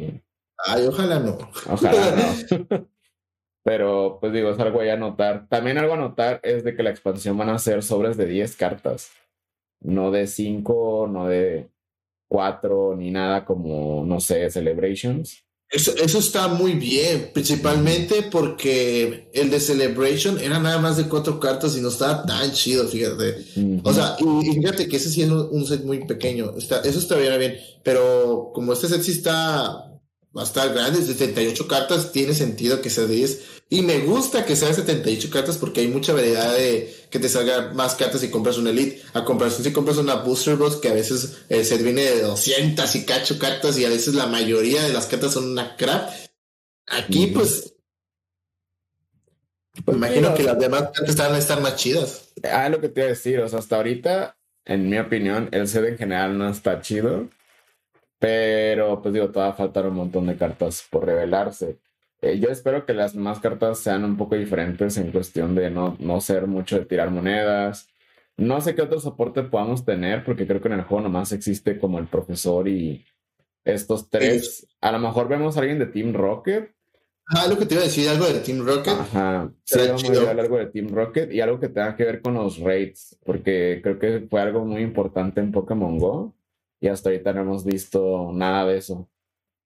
Ay, ojalá no. Ojalá no. Pero pues digo, es algo a anotar. También algo a notar es de que la expansión van a ser sobres de 10 cartas. No de 5, no de 4, ni nada como, no sé, Celebrations. Eso, eso está muy bien, principalmente porque el de Celebration era nada más de cuatro cartas y no estaba tan chido, fíjate. O sea, y, fíjate que ese sí es un, set muy pequeño, está, eso estaría bien, pero como este set sí está va a estar grande, 78 cartas, tiene sentido que sea 10. Y me gusta que sea 78 cartas porque hay mucha variedad de que te salgan más cartas si compras una Elite, a comparación si compras una Booster Box que a veces el set viene de 200 y cacho cartas y a veces la mayoría de las cartas son una crap. Aquí pues... pues imagino que las demás cartas van a estar más chidas. Ah, lo que te iba a decir, o sea, hasta ahorita, en mi opinión, el set en general no está chido. Pero, pues digo, todavía faltar un montón de cartas por revelarse. Eh, yo espero que las demás cartas sean un poco diferentes en cuestión de no, no ser mucho de tirar monedas. No sé qué otro soporte podamos tener, porque creo que en el juego nomás existe como el profesor y estos tres. A lo mejor vemos a alguien de Team Rocket. Ah, lo que te iba a decir, algo de Team Rocket. Ajá, sí, vamos a algo de Team Rocket y algo que tenga que ver con los raids, porque creo que fue algo muy importante en Pokémon Go y hasta ahorita no hemos visto nada de eso.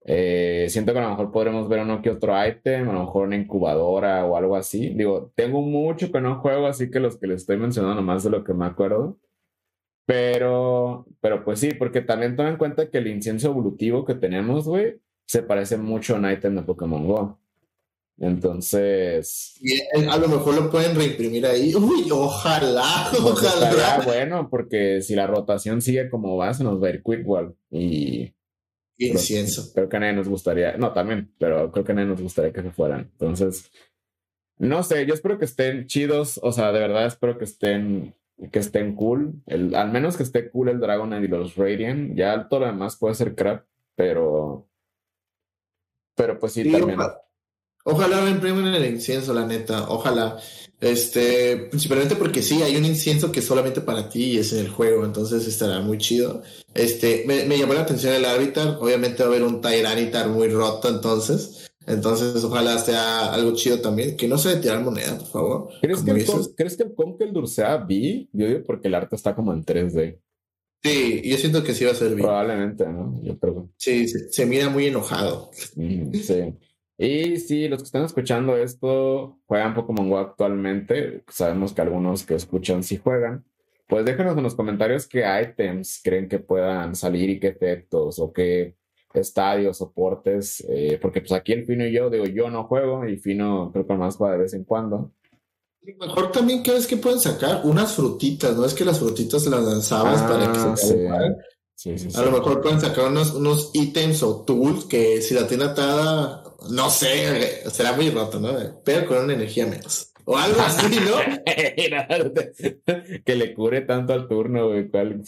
Eh, siento que a lo mejor podremos ver uno que otro item, a lo mejor una incubadora o algo así. Digo, tengo mucho que no juego, así que los que les estoy mencionando más de lo que me acuerdo. Pero, pero pues sí, porque también tomen en cuenta que el incienso evolutivo que tenemos, güey, se parece mucho a un item de Pokémon Go. Entonces. a lo mejor lo pueden reimprimir ahí. Uy, ojalá, pues ojalá. bueno, porque si la rotación sigue como va, se nos va a ir Quick Wall. Y. Incienso. Creo que a nadie nos gustaría. No, también, pero creo que a nadie nos gustaría que se fueran. Entonces. No sé, yo espero que estén chidos. O sea, de verdad espero que estén. Que estén cool. El, al menos que esté cool el Dragonite y los Radiant. Ya todo lo demás puede ser crap, pero. Pero pues sí, también. Ojalá reimprimen el incienso, la neta. Ojalá. Este, principalmente porque sí, hay un incienso que es solamente para ti y es en el juego, entonces estará muy chido. Este, me, llamó la atención el Arbitar. Obviamente va a haber un Tyranitar muy roto, entonces. Entonces, ojalá sea algo chido también. Que no se de tirar moneda, por favor. ¿Crees que, el ¿Crees que el sea B? Yo digo porque el arte está como en 3D. Sí, yo siento que sí va a ser B. Probablemente, ¿no? Yo creo. Sí, se, se mira muy enojado. sí. Y sí, los que están escuchando esto juegan Pokémon Go actualmente. Sabemos que algunos que escuchan sí juegan. Pues déjenos en los comentarios qué items creen que puedan salir y qué efectos o qué estadios, soportes. Eh, porque pues aquí el Fino y yo, digo, yo no juego y Fino creo que más juega de vez en cuando. Mejor también que es que pueden sacar unas frutitas, ¿no? Es que las frutitas las lanzabas para que se ah, sí. Sí, a lo mejor pueden sacar unos, unos ítems o tools que si la tiene atada no sé, será muy roto, ¿no? Pero con una energía menos. O algo así, ¿no? que le cure tanto al turno, güey. ¿Cuál?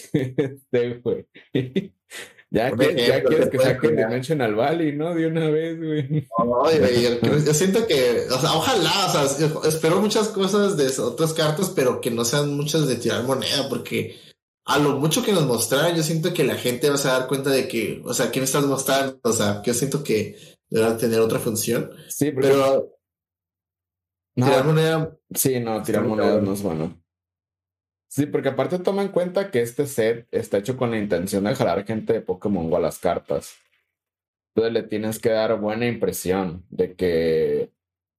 güey. Ya, que, ya quieres que saquen Dimensional Valley, ¿no? De una vez, güey. yo, siento que, o sea, ojalá, o sea, espero muchas cosas de otras cartas, pero que no sean muchas de tirar moneda, porque a lo mucho que nos mostraron, yo siento que la gente va a dar cuenta de que, o sea, ¿qué me estás mostrando? O sea, yo siento que deberá tener otra función. Sí, pero. tirar moneda. Sí, no, tirar moneda no es bueno. Sí, porque aparte toma en cuenta que este set está hecho con la intención de jalar gente de Pokémon Go a las cartas. Entonces le tienes que dar buena impresión de que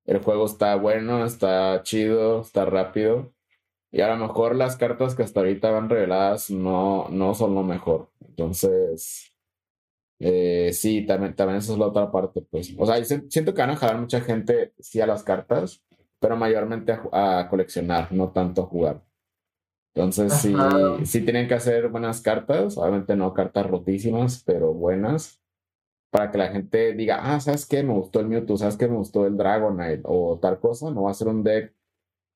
el juego está bueno, está chido, está rápido. Y a lo mejor las cartas que hasta ahorita van reveladas no, no son lo mejor. Entonces, eh, sí, también, también esa es la otra parte, pues. O sea, siento que van a jalar mucha gente, sí, a las cartas, pero mayormente a, coleccionar, no tanto a jugar. Entonces, sí, sí tienen que hacer buenas cartas, obviamente no cartas rotísimas, pero buenas, para que la gente diga, ah, ¿sabes qué? Me gustó el Mewtwo, ¿sabes qué? Me gustó el Dragonite o tal cosa. No va a ser un deck,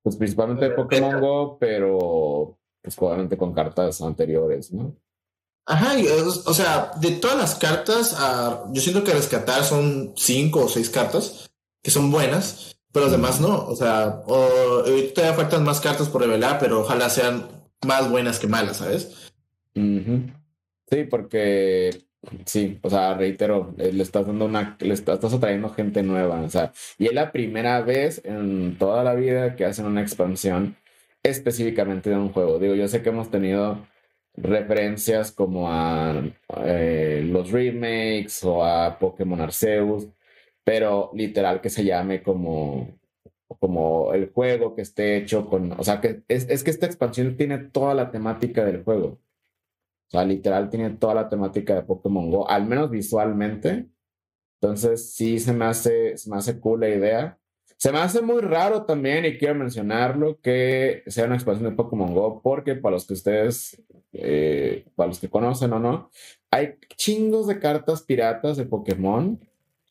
pues principalmente de Pokémon Go, pero pues obviamente con cartas anteriores, ¿no? Ajá, o sea, de todas las cartas, ah, yo siento que rescatar son cinco o seis cartas que son buenas, pero los demás no. O sea, o, todavía faltan más cartas por revelar, pero ojalá sean más buenas que malas, ¿sabes? Sí, porque sí, o sea, reitero, eh, le estás dando una, le estás, estás atrayendo gente nueva, o sea, y es la primera vez en toda la vida que hacen una expansión específicamente de un juego. Digo, yo sé que hemos tenido referencias como a eh, los remakes o a Pokémon Arceus, pero literal que se llame como, como el juego que esté hecho con, o sea, que es, es que esta expansión tiene toda la temática del juego. O sea, literal tiene toda la temática de Pokémon Go, al menos visualmente. Entonces, sí se me hace, se me hace cool la idea. Se me hace muy raro también, y quiero mencionarlo, que sea una expansión de Pokémon Go, porque para los que ustedes, eh, para los que conocen o no, hay chingos de cartas piratas de Pokémon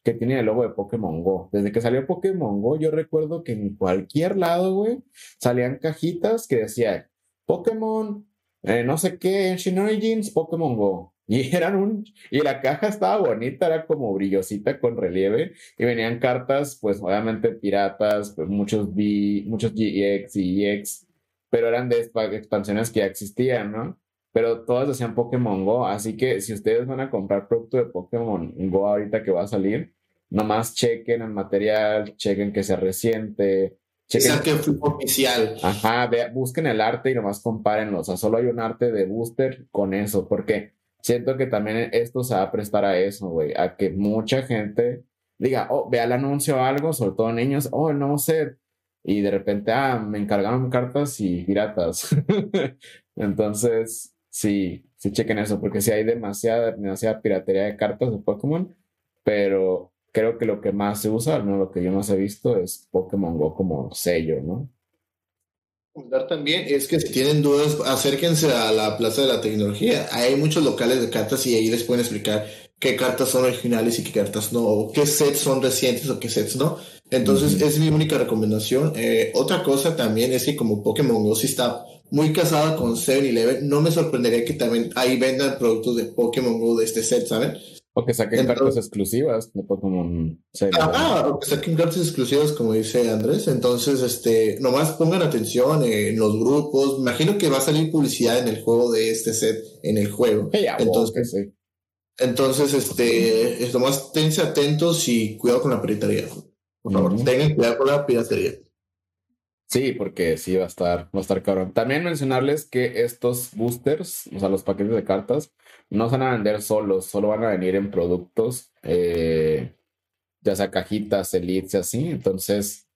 que tienen el logo de Pokémon Go. Desde que salió Pokémon Go, yo recuerdo que en cualquier lado, güey, salían cajitas que decían Pokémon, eh, no sé qué, Ancient Origins, Pokémon Go. Y eran un, y la caja estaba bonita, era como brillosita con relieve, y venían cartas, pues obviamente piratas, pues muchos B, muchos GX y EX, pero eran de expansiones que ya existían, ¿no? Pero todas decían Pokémon Go, así que si ustedes van a comprar producto de Pokémon Go ahorita que va a salir, nomás chequen el material, chequen que sea reciente, Chequen, que fue oficial. Ajá, busquen el arte y nomás compárenlo. O sea, solo hay un arte de booster con eso, porque siento que también esto se va a prestar a eso, güey, a que mucha gente diga, oh, vea el anuncio o algo, sobre todo niños, oh, nuevo set, y de repente, ah, me encargaron cartas y piratas. Entonces, sí, sí chequen eso, porque sí hay demasiada, demasiada piratería de cartas de Pokémon, pero creo que lo que más se usa, no lo que yo más he visto, es Pokémon Go como sello, ¿no? También es que si tienen dudas, acérquense a la Plaza de la Tecnología. Hay muchos locales de cartas y ahí les pueden explicar qué cartas son originales y qué cartas no, o qué sets son recientes o qué sets no. Entonces, es mi única recomendación. Eh, otra cosa también es que como Pokémon Go sí está muy casada con 7-Eleven, no me sorprendería que también ahí vendan productos de Pokémon Go de este set, ¿saben? O que saquen cartas exclusivas de Pokémon. Ah, o que saquen cartas exclusivas, como dice Andrés. Entonces, este, nomás pongan atención en los grupos. Imagino que va a salir publicidad en el juego de este set, en el juego. entonces, entonces, este, es nomás tense atentos y cuidado con la piratería. Por favor, tengan cuidado con la piratería. Sí, porque sí va a estar, va a estar cabrón. También mencionarles que estos boosters, o sea, los paquetes de cartas, no se van a vender solos, solo van a venir en productos, eh, ya sea cajitas, elites y así. Entonces,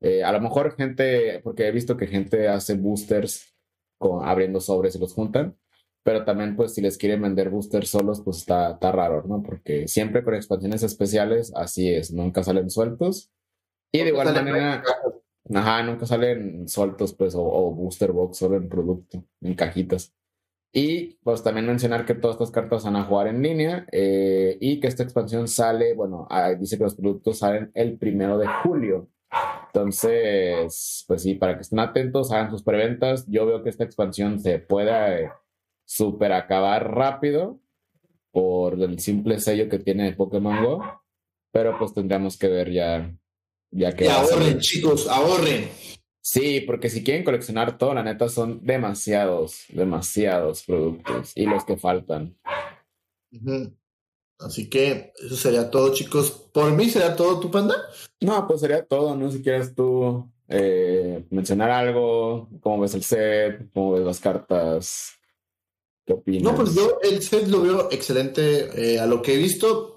eh, a lo mejor gente, porque he visto que gente hace boosters con, abriendo sobres y los juntan, pero también pues si les quieren vender boosters solos, pues está, está raro, ¿no? Porque siempre con expansiones especiales, así es, nunca salen sueltos. Y de igual manera... Ajá, nunca salen sueltos, pues, o, booster box, solo en producto, en cajitas. Y pues también mencionar que todas estas cartas van a jugar en línea eh, y que esta expansión sale, bueno, ah, dice que los productos salen el primero de julio. Entonces, pues sí, para que estén atentos, hagan sus preventas. Yo veo que esta expansión se pueda eh, super acabar rápido por el simple sello que tiene Pokémon Go, pero pues tendríamos que ver ya ya que y ahorren, chicos, ahorren. Sí, porque si quieren coleccionar todo, la neta son demasiados, demasiados productos y los que faltan. Así que eso sería todo, chicos. Por mí sería todo tu panda. No, pues sería todo. No sé si quieres tú eh, mencionar algo, cómo ves el set, cómo ves las cartas, qué opinas. No, pues yo el set lo veo excelente. Eh, a lo que he visto,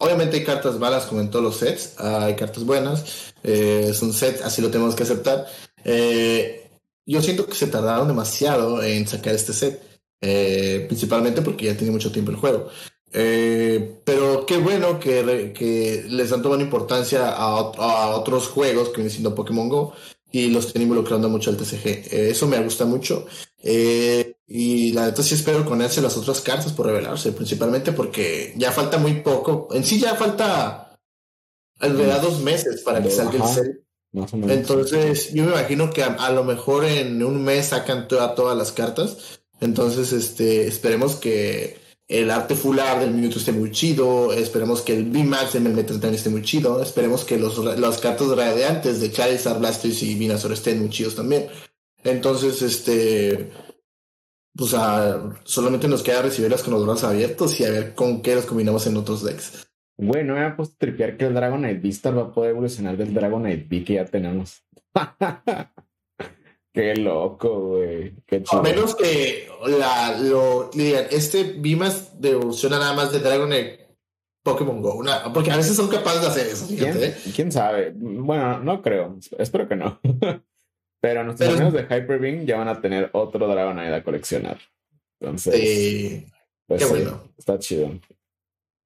Obviamente hay cartas malas como en todos los sets, hay cartas buenas, eh, es un set, así lo tenemos que aceptar. Eh, yo siento que se tardaron demasiado en sacar este set, eh, principalmente porque ya tiene mucho tiempo el juego. pero qué bueno que, les han tomado importancia a, a, otros juegos que vienen siendo Pokémon Go y los estén involucrando mucho al TCG. eso me gusta mucho. Eh, y la neta sí espero conocerse las otras cartas por revelarse, principalmente porque ya falta muy poco. En sí ya falta alrededor dos meses para que salga el set. Entonces, yo me imagino que a, lo mejor en un mes sacan todas las cartas. Entonces, este, esperemos que el arte full art del minuto esté muy chido. Esperemos que el B-Max en el Metro también esté muy chido. Esperemos que los, las cartas radiantes de Charizard, Blastoise y Venusaur estén muy chidos también. Entonces, este, pues solamente nos queda recibirlas con los brazos abiertos y a ver con qué los combinamos en otros decks. Bueno, me ha puesto a tripear que el Dragonite Vistar va a poder evolucionar del Dragonite V que ya tenemos. Qué loco, güey. Qué A menos que la, lo digan, este Bimas evoluciona nada más de Dragonite Pokémon Go. porque a veces son capaces de hacer eso. ¿Fíjate, ¿Quién, sabe? Bueno, no creo. Espero que no. Pero nuestros amigos de Hyper Beam ya van a tener otro Dragonite a coleccionar. Entonces, pues qué bueno. Está chido.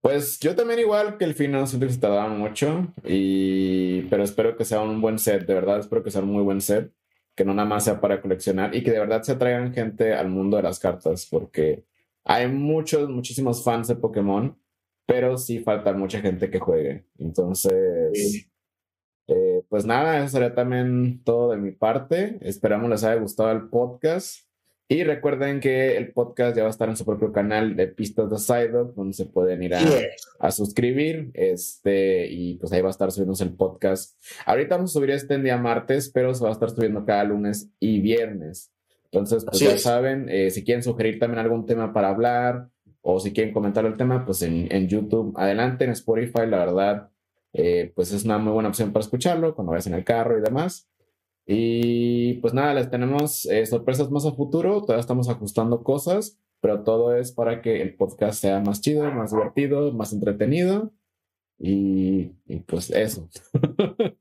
Pues yo también igual que el final siento que se tardaron mucho, y... pero espero que sea un buen set, de verdad espero que sea un muy buen set, que no nada más sea para coleccionar y que de verdad se atraigan gente al mundo de las cartas, porque hay muchos, muchísimos fans de Pokémon, pero sí falta mucha gente que juegue. Entonces, eh, pues nada, eso sería también todo de mi parte. Esperamos les haya gustado el podcast. Y recuerden que el podcast ya va a estar en su propio canal de Pistas de Sidewalk, donde se pueden ir a, suscribir. Este, y pues ahí va a estar subiéndose el podcast. Ahorita vamos a subir este en día martes, pero se va a estar subiendo cada lunes y viernes. Entonces, pues ya saben, eh, si quieren sugerir también algún tema para hablar o si quieren comentar el tema, pues en, en YouTube, adelante, en Spotify, la verdad, eh, pues es una muy buena opción para escucharlo cuando vayas en el carro y demás. Y pues nada, les tenemos eh, sorpresas más a futuro, todavía estamos ajustando cosas, pero todo es para que el podcast sea más chido, más divertido, más entretenido y, y pues eso.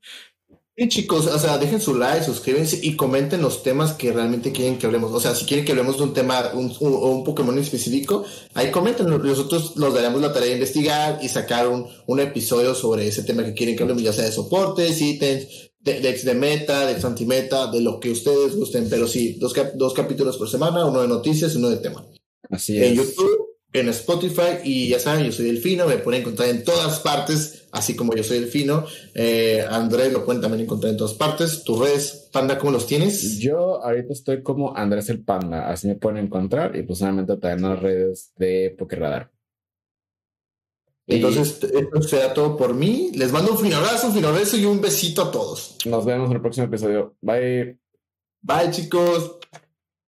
Sí, chicos, o sea, dejen su like, suscríbanse y comenten los temas que realmente quieren que hablemos. O sea, si quieren que hablemos de un tema un, o un Pokémon específico, ahí comenten. Nosotros los daremos la tarea de investigar y sacar un, un episodio sobre ese tema que quieren que hablemos, ya sea de soportes, ítems, de, de, de meta, de antimeta, de lo que ustedes gusten. Pero sí, dos, cap dos capítulos por semana, uno de noticias y uno de tema. Así es. En YouTube, en Spotify y ya saben, yo soy Delfino, me pueden encontrar en todas partes, así como yo soy Delfino. Eh, Andrés lo pueden también encontrar en todas partes. ¿Tus redes, Panda, cómo los tienes? Yo ahorita estoy como Andrés el Panda, así me pueden encontrar y pues solamente también en las redes de Pokerradar. Entonces, y... esto será todo por mí. Les mando un fin abrazo, un fin abrazo y un besito a todos. Nos vemos en el próximo episodio. Bye. Bye, chicos.